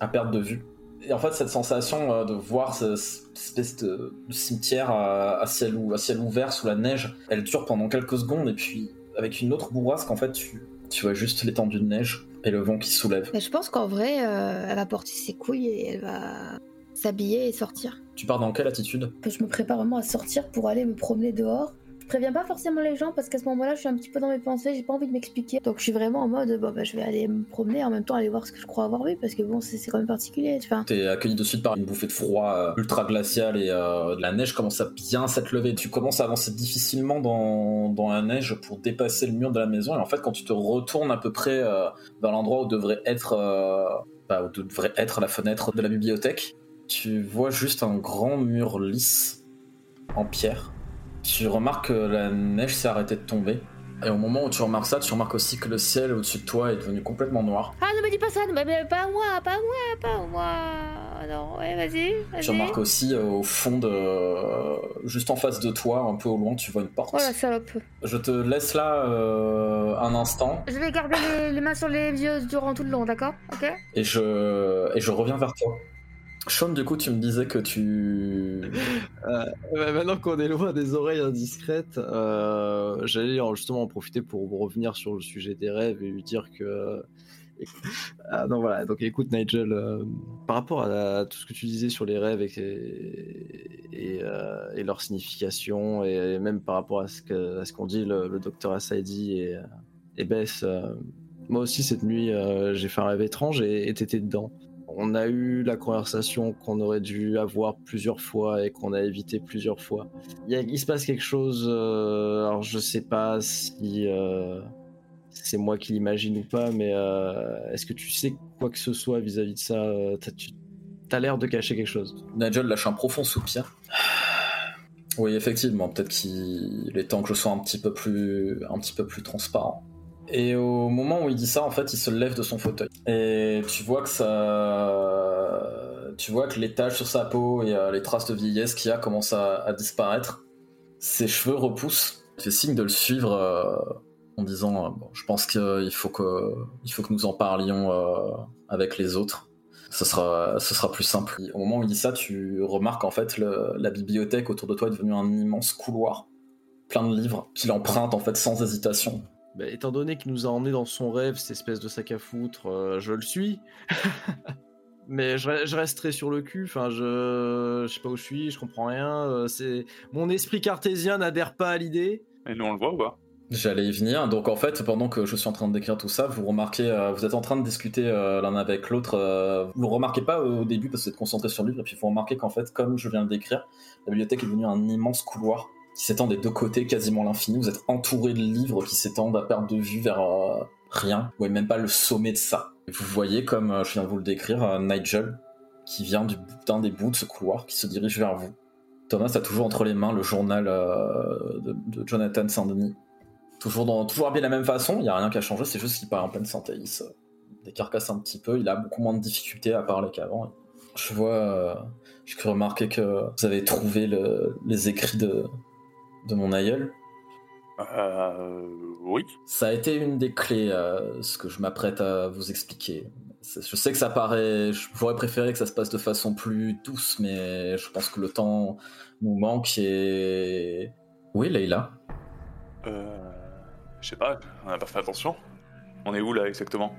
à perte de vue. Et en fait cette sensation euh, de voir ce- cette espèce de, de cimetière à, à ciel ou, à ciel ouvert sous la neige, elle dure pendant quelques secondes et puis avec une autre bourrasque en fait tu, tu vois juste l'étendue de neige et le vent qui se soulève. Mais je pense qu'en vrai, euh, elle va porter ses couilles et elle va s'habiller et sortir. Tu pars dans quelle attitude? Je me prépare vraiment à sortir pour aller me promener dehors. Je préviens pas forcément les gens parce qu'à ce moment-là, je suis un petit peu dans mes pensées, j'ai pas envie de m'expliquer. Donc je suis vraiment en mode, bon, bah, je vais aller me promener en même temps aller voir ce que je crois avoir vu parce que bon, c'est quand même particulier. Enfin, T'es accueilli de suite par une bouffée de froid euh, ultra glaciale et euh, la neige commence à bien s'être levée? Tu commences à avancer difficilement dans, la neige pour dépasser le mur de la maison. Et en fait, quand tu te retournes à peu près euh, vers l'endroit où devrait être, bah, où devrait être la fenêtre de la bibliothèque, tu vois juste un grand mur lisse en pierre. Tu remarques que la neige s'est arrêtée de tomber. Et au moment où tu remarques ça, tu remarques aussi que le ciel au-dessus de toi est devenu complètement noir. Ah, ne me dis pas ça, ne me- pas moi, pas moi, pas moi. Non, ouais, vas-y, vas-y. Tu remarques aussi euh, au fond de. euh, juste en face de toi, un peu au loin, tu vois une porte. Oh la salope. Je te laisse là euh, un instant Je vais garder les, les mains sur les yeux durant tout le long, d'accord? Ok? Et je, et je reviens vers toi. Sean, du coup, tu me disais que tu. Euh, maintenant qu'on est loin des oreilles indiscrètes, euh, j'allais en- justement en profiter pour revenir sur le sujet des rêves et lui dire que. Ah, non, voilà, donc écoute Nigel, euh, par rapport à, tout ce que tu disais sur les rêves et, euh, leur signification, et même par rapport à ce qu'ont dit le, docteur Assaidi et, euh, et Bess, euh, moi aussi cette nuit euh, j'ai fait un rêve étrange et t'étais dedans. On a eu la conversation qu'on aurait dû avoir plusieurs fois et qu'on a évité plusieurs fois. Il, a- se passe quelque chose, euh, alors je sais pas si euh, c'est moi qui l'imagine ou pas, mais euh, est-ce que tu sais quoi que ce soit vis-à-vis de ça t'as l'air de cacher quelque chose? Nigel lâche un profond soupir. Oui, effectivement, peut-être qu'il est temps que je sois un petit peu plus, un petit peu plus transparent. Et au moment où il dit ça, en fait, il se lève de son fauteuil. Et tu vois que ça, tu vois que les taches sur sa peau et euh, les traces de vieillesse qu'il a commencent à, disparaître. Ses cheveux repoussent. Il fait signe de le suivre euh, en disant, euh, bon, je pense qu'il faut que, il faut que nous en parlions avec les autres. Ce sera, ce sera plus simple. Au moment où il dit ça, tu remarques en fait la bibliothèque autour de toi est devenue un immense couloir, plein de livres qu'il emprunte en fait sans hésitation. Bah, étant donné qu'il nous a emmené dans son rêve, cette espèce de sac à foutre, euh, je le suis. Mais je, re- je resterai sur le cul. Enfin, je, je sais pas où je suis, je comprends rien. euh, c'est mon esprit cartésien n'adhère pas à l'idée. Et nous, on le voit ou pas? J'allais y venir. Donc en fait, pendant que je suis en train de décrire tout ça, vous remarquez, euh, vous êtes en train de discuter euh, l'un avec l'autre. euh, vous ne remarquez pas au début parce que vous êtes concentré sur le livre, et puis vous remarquez qu'en fait, comme je viens de décrire, la bibliothèque est devenue un immense couloir qui s'étend des deux côtés, quasiment l'infini. Vous êtes entouré de livres qui s'étendent à perte de vue vers euh, rien. Voyez même pas le sommet de ça. Vous voyez, comme euh, je viens de vous le décrire, euh, Nigel qui vient du- d'un des bouts de ce couloir, qui se dirige vers vous. Thomas a toujours entre les mains le journal euh, de, Jonathan Saint-Denis. Toujours, dans, toujours habillé de la même façon, il n'y a rien qui a changé, c'est juste qu'il paraît en pleine santé. Il se décarcasse un petit peu, il a beaucoup moins de difficultés à parler qu'avant. Je vois, j'ai cru remarquer que vous avez trouvé le- les écrits de, de mon aïeul. Euh. Oui. Ça a été une des clés, euh, ce que je m'apprête à vous expliquer. Je sais que ça paraît. J'aurais préféré que ça se passe de façon plus douce, mais je pense que le temps nous manque et. Oui, Leïla? Euh. Je sais pas, on n'a pas fait attention. On est où là exactement?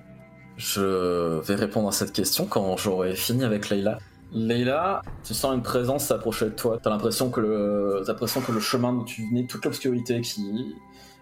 Je vais répondre à cette question quand j'aurai fini avec Leïla. Leïla, tu sens une présence s'approcher de toi. T'as l'impression que le, l'impression que le chemin d'où tu venais, toute l'obscurité qui,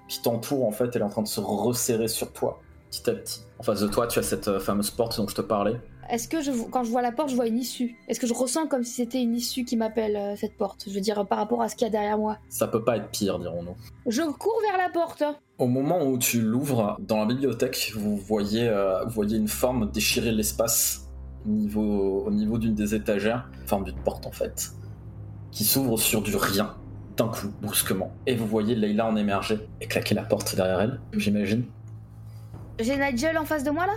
qui t'entoure, en fait, elle est en train de se resserrer sur toi, petit à petit. En face de toi, tu as cette euh, fameuse porte dont je te parlais. Est-ce que je, quand je vois la porte, je vois une issue? Est-ce que je ressens comme si c'était une issue qui m'appelle euh, cette porte? Je veux dire, par rapport à ce qu'il y a derrière moi. Ça peut pas être pire, dirons-nous. Je cours vers la porte. Au moment où tu l'ouvres, dans la bibliothèque, vous voyez, euh, vous voyez une forme déchirer l'espace au niveau, au niveau d'une des étagères, forme d'une porte en fait, qui s'ouvre sur du rien, d'un coup, brusquement. Et vous voyez Leïla en émerger et claquer la porte derrière elle, j'imagine. J'ai Nigel en face de moi là?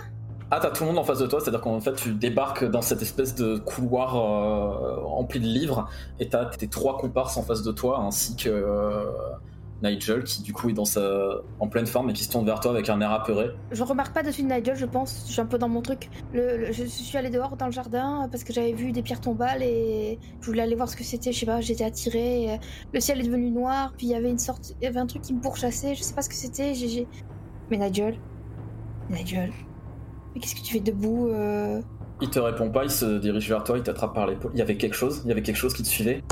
Ah, t'as tout le monde en face de toi, c'est-à-dire qu'en fait, tu débarques dans cette espèce de couloir euh, rempli de livres, et t'as tes trois comparses en face de toi, ainsi que euh, Nigel, qui du coup est dans sa... en pleine forme et qui se tourne vers toi avec un air apeuré. Je remarque pas dessus de Nigel, je pense. Je suis un peu dans mon truc. Le, le- je suis allée dehors dans le jardin parce que j'avais vu des pierres tombales et je voulais aller voir ce que c'était. Je sais pas, j'étais attirée. et Le ciel est devenu noir, puis il y avait une sorte, il y avait un truc qui me pourchassait. Je sais pas ce que c'était. j'ai- Mais Nigel, Nigel, mais qu'est-ce que tu fais debout euh? Il te répond pas, il se dirige vers toi, il t'attrape par l'épaule. Il y avait quelque chose, il y avait quelque chose qui te suivait.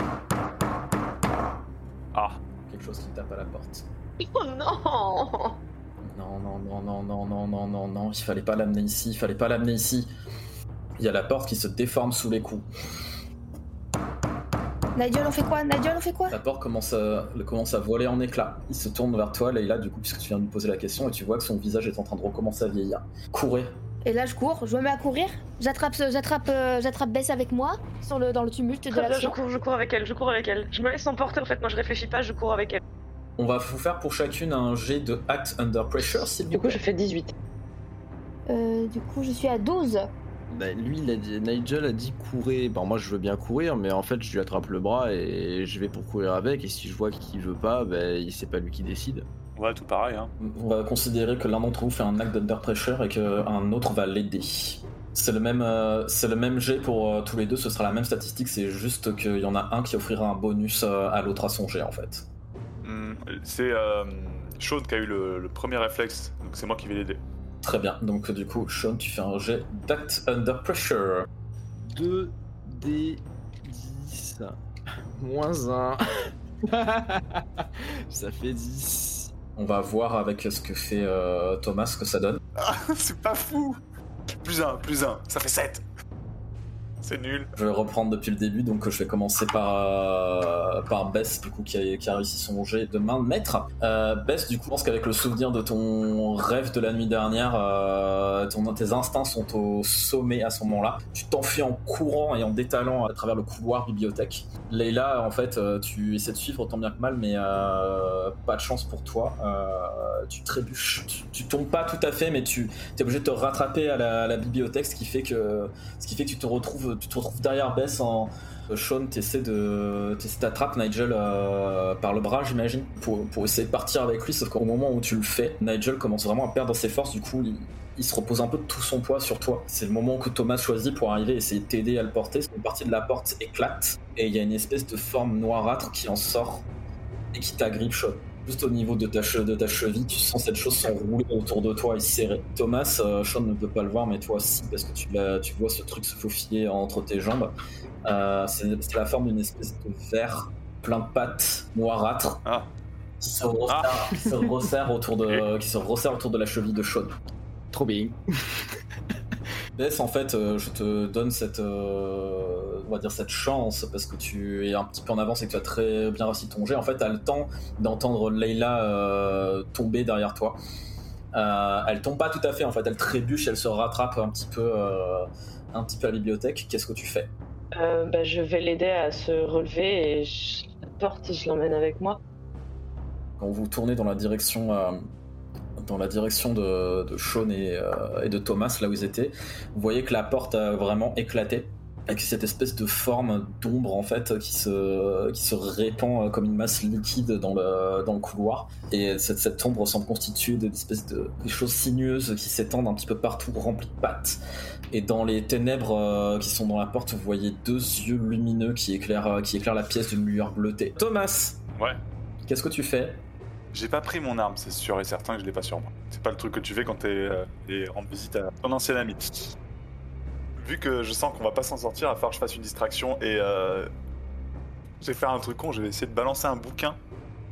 Quelque chose qui tape à la porte. Oh non Non, non, non, non, non, non, non, non, non, il fallait pas l'amener ici, il fallait pas l'amener ici. Il y a la porte qui se déforme sous les coups. Nigel, on fait quoi? Nigel, on fait quoi? La porte commence à, commence à voler en éclats. Il se tourne vers toi, Leïla, du coup, puisque tu viens de lui poser la question, et tu vois que son visage est en train de recommencer à vieillir. Courez. Et là, je cours, je me mets à courir. J'attrape, ce- j'attrape, euh, j'attrape Bess avec moi sur le, dans le tumulte de bien, je cours, je cours avec elle, je cours avec elle. Je me laisse emporter en fait, moi je réfléchis pas, je cours avec elle. On va vous faire pour chacune un jet de Act Under Pressure, s'il Du coup, je fais 18. Euh, du coup, je suis à 12. Bah, lui, il a dit- Nigel a dit courir. Bon, moi, je veux bien courir, mais en fait, je lui attrape le bras et je vais pour courir avec. Et si je vois qu'il veut pas, bah, c'est pas lui qui décide. Ouais, tout pareil, hein. On va considérer que l'un d'entre vous fait un acte under pressure et qu'un autre va l'aider. C'est le même, euh, c'est le même jet pour euh, tous les deux. Ce sera la même statistique. C'est juste qu'il y en a un qui offrira un bonus euh, à l'autre à son jet en fait. Hmm, c'est euh, Sean qui a eu le, le premier réflexe, donc c'est moi qui vais l'aider. Très bien. Donc du coup, Sean, tu fais un jet d'act under pressure. 2 d 10 moins 1. Ça fait 10. On va voir avec ce que fait euh, Thomas ce que ça donne. Ah, c'est pas fou. Plus un, plus un, ça fait 7 C'est nul. Je vais reprendre depuis le début, donc je vais commencer par, euh, par Bess, du coup, qui a, réussi son jet de main de maître. Euh, Bess, du coup, je pense qu'avec le souvenir de ton rêve de la nuit dernière, euh, tes instincts sont au sommet à ce moment-là. Tu t'enfuis en courant et en détalant à travers le couloir bibliothèque. Leila, en fait, euh, tu essaies de suivre tant bien que mal, mais pas de chance pour toi. Tu trébuches, tu, tu tombes pas tout à fait, mais tu es obligé de te rattraper à la, à la bibliothèque, ce qui fait que, ce qui fait que tu te retrouves tu te retrouves derrière Bess en. Sean, t'essaies de. d'attraper Nigel euh, par le bras, j'imagine, pour, essayer de partir avec lui, sauf qu'au moment où tu le fais, Nigel commence vraiment à perdre ses forces, du coup, il, il se repose un peu de tout son poids sur toi. C'est le moment que Thomas choisit pour arriver et essayer de t'aider à le porter. Une partie de la porte éclate, et il y a une espèce de forme noirâtre qui en sort et qui t'agrippe, Sean. Juste au niveau de ta, che- de ta cheville, tu sens cette chose s'enrouler autour de toi et serrer. Thomas, euh, Sean ne peut pas le voir, mais toi si, parce que tu, vois ce truc se faufiler entre tes jambes. Euh, c'est c'est la forme d'une espèce de verre plein de pattes noirâtres Ah. qui se resserre, qui se resserre autour de, qui se resserre autour de la cheville de Sean. Trop bien. Bess, en fait, euh, je te donne cette, euh, on va dire cette chance parce que tu es un petit peu en avance et que tu as très bien réussi ton jet. En fait, tu as le temps d'entendre Leila euh, tomber derrière toi. Euh, elle tombe pas tout à fait, en fait, elle trébuche, elle se rattrape un petit peu, euh, un petit peu à la bibliothèque. Qu'est-ce que tu fais? Euh, bah, je vais l'aider à se relever et je la porte et je l'emmène avec moi. Quand vous tournez dans la direction, dans la direction de, de Sean et, euh, et de Thomas, là où ils étaient, vous voyez que la porte a vraiment éclaté. Avec cette espèce de forme d'ombre en fait qui se, qui se répand euh, comme une masse liquide dans le, dans le couloir. Et cette, cette ombre semble constituée d'espèces de des choses sinueuses qui s'étendent un petit peu partout, remplies de pattes. Et dans les ténèbres euh, qui sont dans la porte, vous voyez deux yeux lumineux qui éclairent, euh, qui éclairent la pièce d'une lueur bleutée. Thomas, Ouais. qu'est-ce que tu fais? J'ai pas pris mon arme, c'est sûr et certain que je l'ai pas sur moi. C'est pas le truc que tu fais quand t'es euh, rendre visite à ton ancien ami. Vu que je sens qu'on va pas s'en sortir, il va falloir que je fasse une distraction et euh, je vais faire un truc con, je vais essayer de balancer un bouquin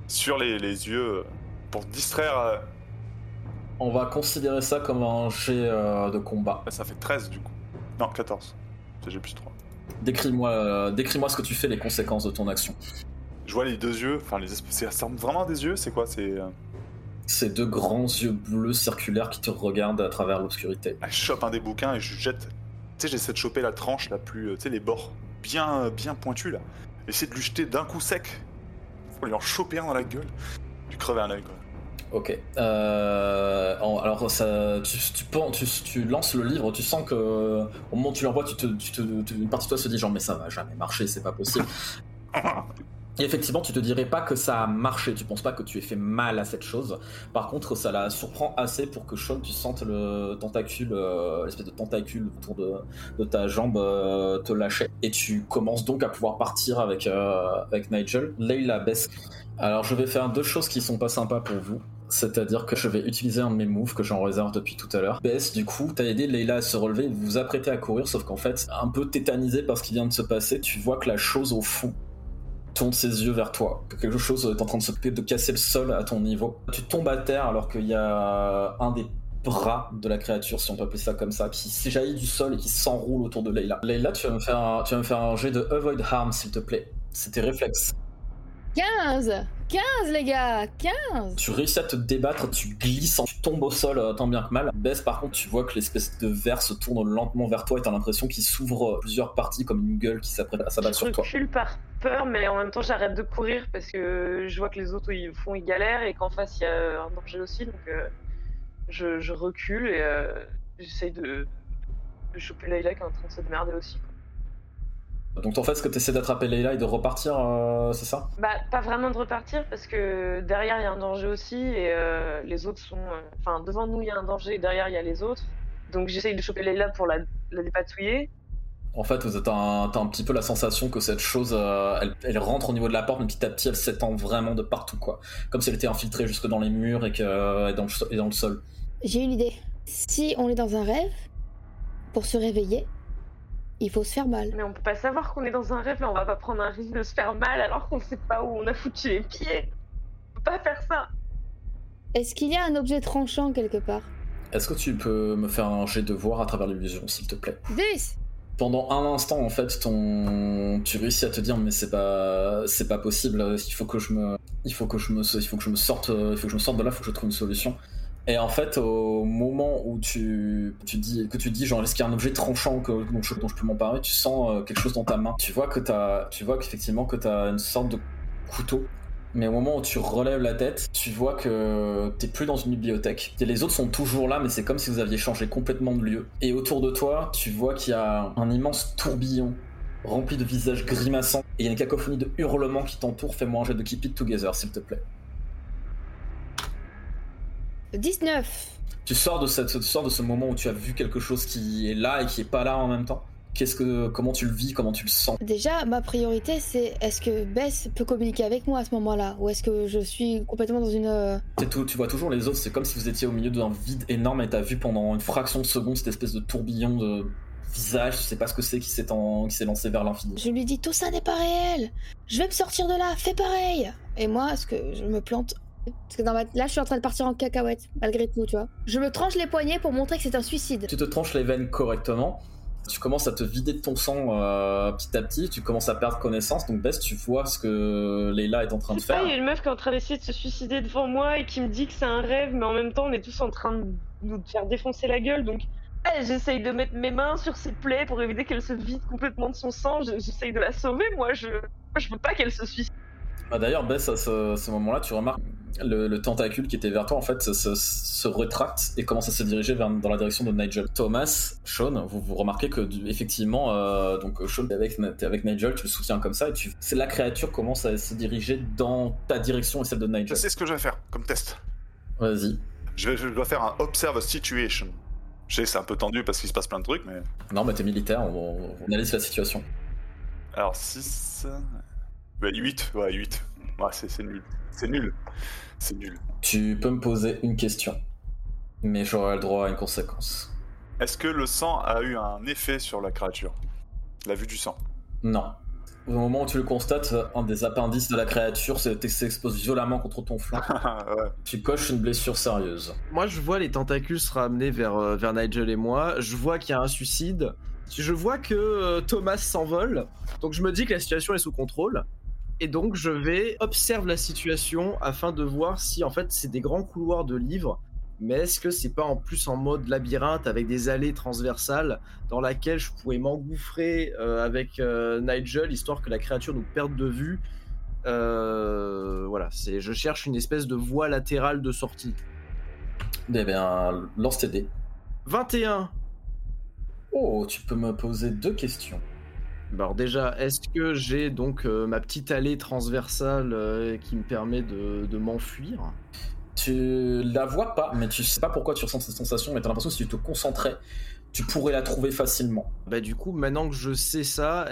sur les, les yeux euh, pour distraire. euh, On va considérer ça comme un jet euh, de combat. bah, ça fait 13 du coup. Non, 14. J'ai plus 3. Décris-moi décris-moi ce que tu fais, les conséquences de ton action. Je vois les deux yeux, enfin les. Ça ressemble vraiment à des yeux, c'est quoi? C'est. Ces deux grands yeux bleus circulaires qui te regardent à travers l'obscurité. Je chope un des bouquins et je jette. Tu sais, j'essaie de choper la tranche la plus. euh, Tu sais, les bords bien, bien pointus là. Essayer de lui jeter d'un coup sec. Faut lui en choper un dans la gueule. Lui crever un œil quoi. Ok. Euh, alors, ça, tu, tu, tu, tu lances le livre, tu sens que au moment où tu l'envoies, tu te, tu te- tu- une partie de toi se dit genre mais ça va jamais marcher, c'est pas possible. Effectivement, tu te dirais pas que ça a marché, tu penses pas que tu aies fait mal à cette chose. Par contre, ça la surprend assez pour que Sean, tu sentes le tentacule, euh, l'espèce de tentacule autour de, ta jambe euh, te lâcher. Et tu commences donc à pouvoir partir avec, euh, avec Nigel. Leila baisse. Alors, je vais faire deux choses qui sont pas sympas pour vous. C'est-à-dire que je vais utiliser un de mes moves que j'en réserve depuis tout à l'heure. Bess, du coup, t'as aidé Leila à se relever, vous vous apprêtez à courir, sauf qu'en fait, un peu tétanisé par ce qui vient de se passer, tu vois que la chose au fond tourne ses yeux vers toi. Que quelque chose est en train de se de casser le sol à ton niveau. Tu tombes à terre alors qu'il y a un des bras de la créature, si on peut appeler ça comme ça, qui s'éjaillit du sol et qui s'enroule autour de Leila. Leila, tu vas me faire un, tu vas me faire un jet de Avoid Harm, s'il te plaît. C'est tes réflexes. 15 15 les gars 15 Tu réussis à te débattre, tu glisses, tu tombes au sol euh, tant bien que mal. Baisse par contre, tu vois que l'espèce de verre se tourne lentement vers toi et t'as l'impression qu'il s'ouvre plusieurs parties comme une gueule qui s'apprête à s'abattre je sur toi. recule par peur, mais en même temps j'arrête de courir parce que je vois que les autres ils font, ils galèrent et qu'en face il y a un danger aussi, donc euh, je, je recule et euh, j'essaye de, de choper Layla qui est en train de se démerder aussi. quoi. Donc en fait, ce que tu essaies d'attraper Leila et de repartir, euh, c'est ça? Bah, pas vraiment de repartir parce que derrière il y a un danger aussi et les autres sont. Enfin, devant nous il y a un danger et derrière il y a les autres. Donc j'essaye de choper Layla pour la, la dépatouiller. En fait, t'as un, t'as un petit peu la sensation que cette chose, euh, elle, elle rentre au niveau de la porte, mais petit à petit, elle s'étend vraiment de partout, quoi. Comme si elle était infiltrée jusque dans les murs et, que, et, dans, le, so- et dans le sol. J'ai une idée. Si on est dans un rêve, pour se réveiller, il faut se faire mal. Mais on peut pas savoir qu'on est dans un rêve, mais on va pas prendre un risque de se faire mal alors qu'on sait pas où on a foutu les pieds. On peut pas faire ça. Est-ce qu'il y a un objet tranchant quelque part? Est-ce que tu peux me faire un jet de voir à travers l'illusion, s'il te plaît? 10 pendant un instant en fait ton tu réussis à te dire mais c'est pas c'est pas possible il faut que je me il faut que je me il faut que je me sorte il faut que je me sorte de là il faut que je trouve une solution. Et en fait au moment où tu, tu dis que tu dis genre est-ce qu'il y a un objet tranchant que, dont, je, dont je peux m'emparer tu sens euh, quelque chose dans ta main. Tu vois que tu vois qu'effectivement que t'as une sorte de couteau mais au moment où tu relèves la tête, tu vois que t'es plus dans une bibliothèque. Et les autres sont toujours là, mais c'est comme si vous aviez changé complètement de lieu. Et autour de toi, tu vois qu'il y a un immense tourbillon rempli de visages grimaçants. Et il y a une cacophonie de hurlements qui t'entourent. Fais-moi un jet de Keep It Together, s'il te plaît. 19 Tu sors de, cette, tu sors de ce moment où tu as vu quelque chose qui est là et qui est pas là en même temps. Qu'est-ce que, comment tu le vis, comment tu le sens? Déjà, ma priorité, c'est est-ce que Bess peut communiquer avec moi à ce moment-là? Ou est-ce que je suis complètement dans une. euh, tout, tu vois toujours les autres, c'est comme si vous étiez au milieu d'un vide énorme et t'as vu pendant une fraction de seconde cette espèce de tourbillon de visage, tu sais pas ce que c'est qui s'est en- qui s'est lancé vers l'infini. Je lui dis tout ça n'est pas réel Je vais me sortir de là, fais pareil Et moi, est-ce que je me plante Parce que dans ma... là, je suis en train de partir en cacahuète, malgré tout, tu vois. Je me tranche les poignets pour montrer que c'est un suicide. Tu te tranches les veines correctement, tu commences à te vider de ton sang euh, petit à petit, tu commences à perdre connaissance, donc Bess, tu vois ce que Leila est en train de faire. il y a une meuf qui est en train d'essayer de se suicider devant moi et qui me dit que c'est un rêve, mais en même temps, on est tous en train de nous faire défoncer la gueule, donc eh, j'essaye de mettre mes mains sur ses plaies pour éviter qu'elle se vide complètement de son sang. Je- J'essaye de la sauver, moi, je, moi, je veux pas qu'elle se suicide. Bah, D'ailleurs, Bess, à ce, ce moment-là, tu remarques le, le tentacule qui était vers toi, en fait, se, se- se rétracte et commence à se diriger vers, dans la direction de Nigel. Thomas, Sean, vous, vous remarquez que, effectivement, euh, donc Sean, t'es avec, avec Nigel, tu le soutiens comme ça, et tu, la créature commence à se diriger dans ta direction et celle de Je Nigel. sais ce que je vais faire comme test. Vas-y. Je, je dois faire un observe situation. Je sais, c'est un peu tendu parce qu'il se passe plein de trucs, mais. Non, mais t'es militaire, on, on analyse la situation. Alors 6. 8, ouais, 8. Ouais, c'est c'est nul. C'est nul. C'est nul. Tu peux me poser une question, mais j'aurai le droit à une conséquence. Est-ce que le sang a eu un effet sur la créature? La vue du sang? Non. Au moment où tu le constates, un des appendices de la créature s'est- s'expose violemment contre ton flanc. ouais. Tu coches une blessure sérieuse. Moi, je vois les tentacules se ramener vers, euh, vers Nigel et moi. Je vois qu'il y a un suicide. Je vois que euh, Thomas s'envole. Donc, je me dis que la situation est sous contrôle. Et donc, je vais observer la situation afin de voir si, en fait, c'est des grands couloirs de livres. Mais est-ce que c'est pas en plus en mode labyrinthe avec des allées transversales dans laquelle je pourrais m'engouffrer euh, avec euh, Nigel histoire que la créature nous perde de vue Euh, Voilà, c'est je cherche une espèce de voie latérale de sortie. Eh bien, lance tes dés. 21 Oh, tu peux me poser deux questions. Bah Alors déjà, est-ce que j'ai donc euh, ma petite allée transversale euh, qui me permet de, de m'enfuir? Tu la vois pas, mais tu sais pas pourquoi tu ressens cette sensation, mais t'as l'impression que si tu te concentrais, tu pourrais la trouver facilement. Bah du coup, maintenant que je sais ça,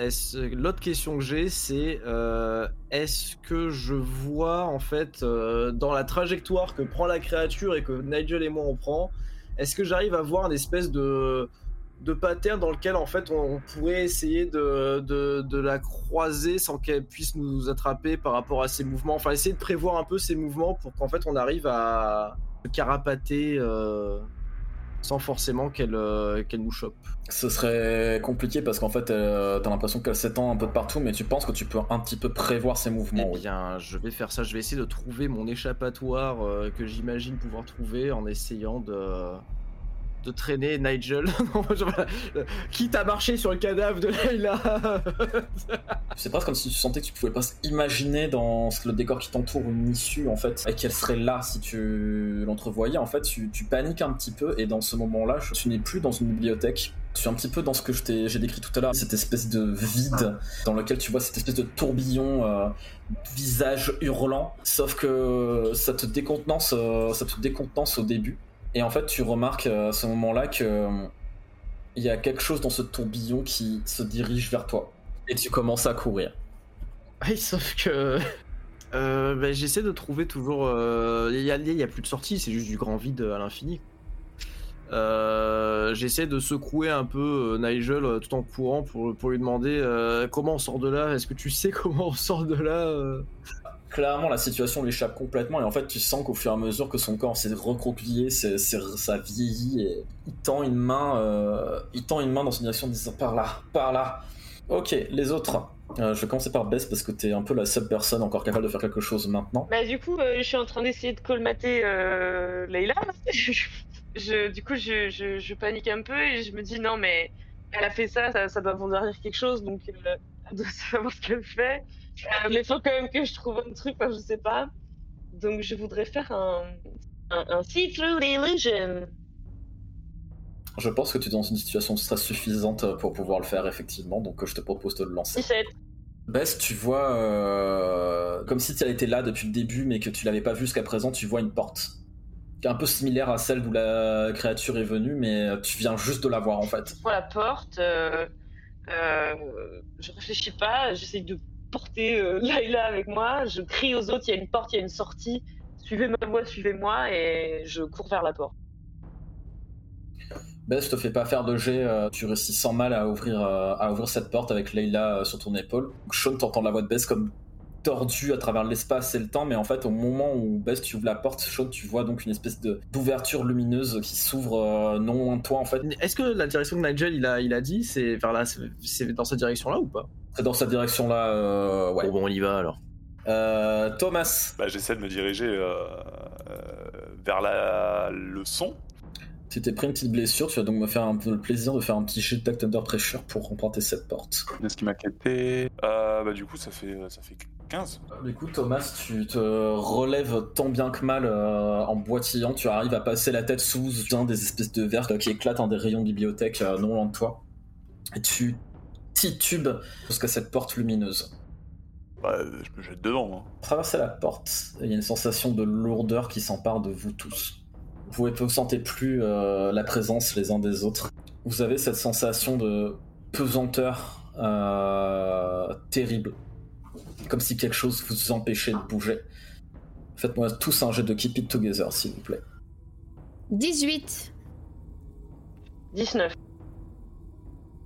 l'autre question que j'ai, c'est euh, est-ce que je vois en fait dans la trajectoire que prend la créature et que Nigel et moi on prend, est-ce que j'arrive à voir une espèce de de pattern dans lequel en fait on, on pourrait essayer de, de, de la croiser sans qu'elle puisse nous attraper par rapport à ses mouvements, enfin essayer de prévoir un peu ses mouvements pour qu'en fait on arrive à carapater euh, sans forcément qu'elle euh, qu'elle nous chope. Ce serait compliqué parce qu'en fait, euh, t'as l'impression qu'elle s'étend un peu de partout, mais tu penses que tu peux un petit peu prévoir ses mouvements. Eh oui. bien, je vais faire ça. Je vais essayer de trouver mon échappatoire que j'imagine pouvoir trouver en essayant de de traîner Nigel. Euh, Quitte à marcher sur le cadavre de Layla. C'est presque comme si tu sentais que tu pouvais pas imaginer dans le décor qui t'entoure une issue en fait et qu'elle serait là si tu l'entrevoyais. En fait, tu, paniques un petit peu et dans ce moment-là, tu n'es plus dans une bibliothèque. Tu es un petit peu dans ce que j'ai décrit tout à l'heure, cette espèce de vide dans lequel tu vois cette espèce de tourbillon, euh, visage hurlant. Sauf que ça te décontenance, euh, ça te décontenance au début. Et en fait, tu remarques euh, à ce moment-là que euh, y a quelque chose dans ce tourbillon qui se dirige vers toi. Et tu commences à courir. Oui, sauf que. euh, bah, J'essaie de trouver toujours. Il y, a, plus de sortie, c'est juste du grand vide à l'infini. J'essaie de secouer un peu Nigel tout en courant pour, lui demander comment on sort de là? Est-ce que tu sais comment on sort de là clairement la situation lui échappe complètement et en fait tu sens qu'au fur et à mesure que son corps s'est recroquevillé, ça vieillit et il tend une main, euh, tend une main dans une direction en disant par là, par là. Ok, les autres. Euh, je vais commencer par Bess parce que t'es un peu la seule personne encore capable de faire quelque chose maintenant. Bah du coup, euh, je suis en train d'essayer de colmater euh, du coup, je, panique un peu et je me dis non mais elle a fait ça, ça, doit vouloir dire quelque chose, donc elle doit savoir ce qu'elle fait. Euh, mais il faut quand même que je trouve un truc, enfin, je sais pas. Donc je voudrais faire un, un, un see-through illusion. Je pense que tu es dans une situation de stress suffisante pour pouvoir le faire effectivement, donc euh, je te propose de le lancer. 17. Bess, tu vois, euh, comme si tu avais été là depuis le début, mais que tu l'avais pas vu jusqu'à présent, tu vois une porte. Un peu similaire à celle d'où la créature est venue, mais tu viens juste de la voir en fait. Je prends la porte, euh, euh, je réfléchis pas, j'essaye de porter euh, Laila avec moi, je crie aux autres, il y a une porte, il y a une sortie, suivez ma voix, suivez-moi, et je cours vers la porte. Bess, te fais pas faire de jet, euh, tu réussis sans mal à ouvrir, euh, à ouvrir cette porte avec Leila euh, sur ton épaule. Donc, Sean, t'entends la voix de Bess comme tordue à travers l'espace et le temps, mais en fait, au moment où Bess, tu ouvres la porte, Sean, tu vois donc une espèce de- d'ouverture lumineuse qui s'ouvre euh, non loin de toi en fait. Est-ce que la direction que Nigel il a, il a dit, c'est vers là, c'est- c'est dans cette direction-là ou pas? C'est dans cette direction-là, euh, ouais. Bon, bon, on y va alors. Euh, Thomas, Bah, j'essaie de me diriger euh, euh, vers la... le son. tu t'es pris une petite blessure, tu vas donc me faire un peu le plaisir de faire un petit jet d'act under pressure pour remporter cette porte. Est-ce qui m'a quitté? Euh, Bah, du coup, ça fait, ça fait 15. Du coup, Thomas, tu te relèves tant bien que mal euh, en boitillant. Tu arrives à passer la tête sous un des espèces de verres qui éclatent en des rayons de bibliothèque euh, non loin de toi. Et tu titubes jusqu'à cette porte lumineuse. Bah, je me jette dedans. hein. Traversez la porte, il y a une sensation de lourdeur qui s'empare de vous tous. Vous ne sentez plus euh, la présence les uns des autres. Vous avez cette sensation de pesanteur euh, terrible. Comme si quelque chose vous empêchait de bouger. Faites-moi tous un jet de Keep It Together, s'il vous plaît. 18. 19.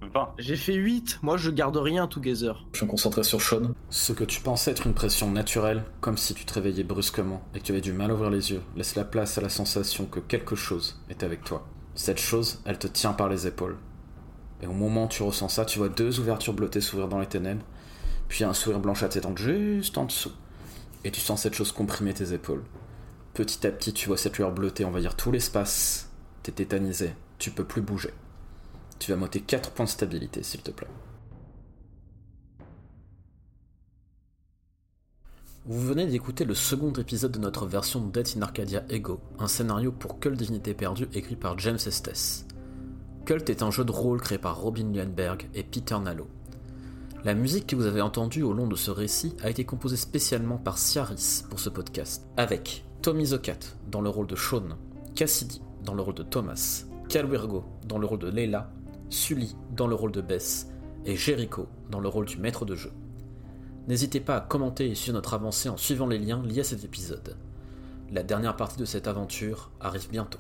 20. J'ai fait 8, moi je garde rien together. Je suis concentré sur Sean. Ce que tu pensais être une pression naturelle, comme si tu te réveillais brusquement et que tu avais du mal à ouvrir les yeux, laisse la place à la sensation que quelque chose est avec toi. Cette chose, elle te tient par les épaules. Et au moment où tu ressens ça, tu vois deux ouvertures bleutées s'ouvrir dans les ténèbres, puis un sourire blanchâtre s'étendre juste en dessous. Et tu sens cette chose comprimer tes épaules. Petit à petit, tu vois cette lueur bleutée envahir tout l'espace. T'es tétanisé, tu peux plus bouger. Tu vas m'ôter 4 points de stabilité, s'il te plaît. Vous venez d'écouter le second épisode de notre version de Death in Arcadia Ego, un scénario pour Cult Divinité Perdue écrit par James Estes. Cult est un jeu de rôle créé par Robin Lienberg et Peter Nallo. La musique que vous avez entendue au long de ce récit a été composée spécialement par Ciaris pour ce podcast, avec Tommy Zocat dans le rôle de Sean, Cassidy dans le rôle de Thomas, Calwirgo dans le rôle de Leila, Sully dans le rôle de Bess et Jericho dans le rôle du maître de jeu. N'hésitez pas à commenter et suivre notre avancée en suivant les liens liés à cet épisode. La dernière partie de cette aventure arrive bientôt.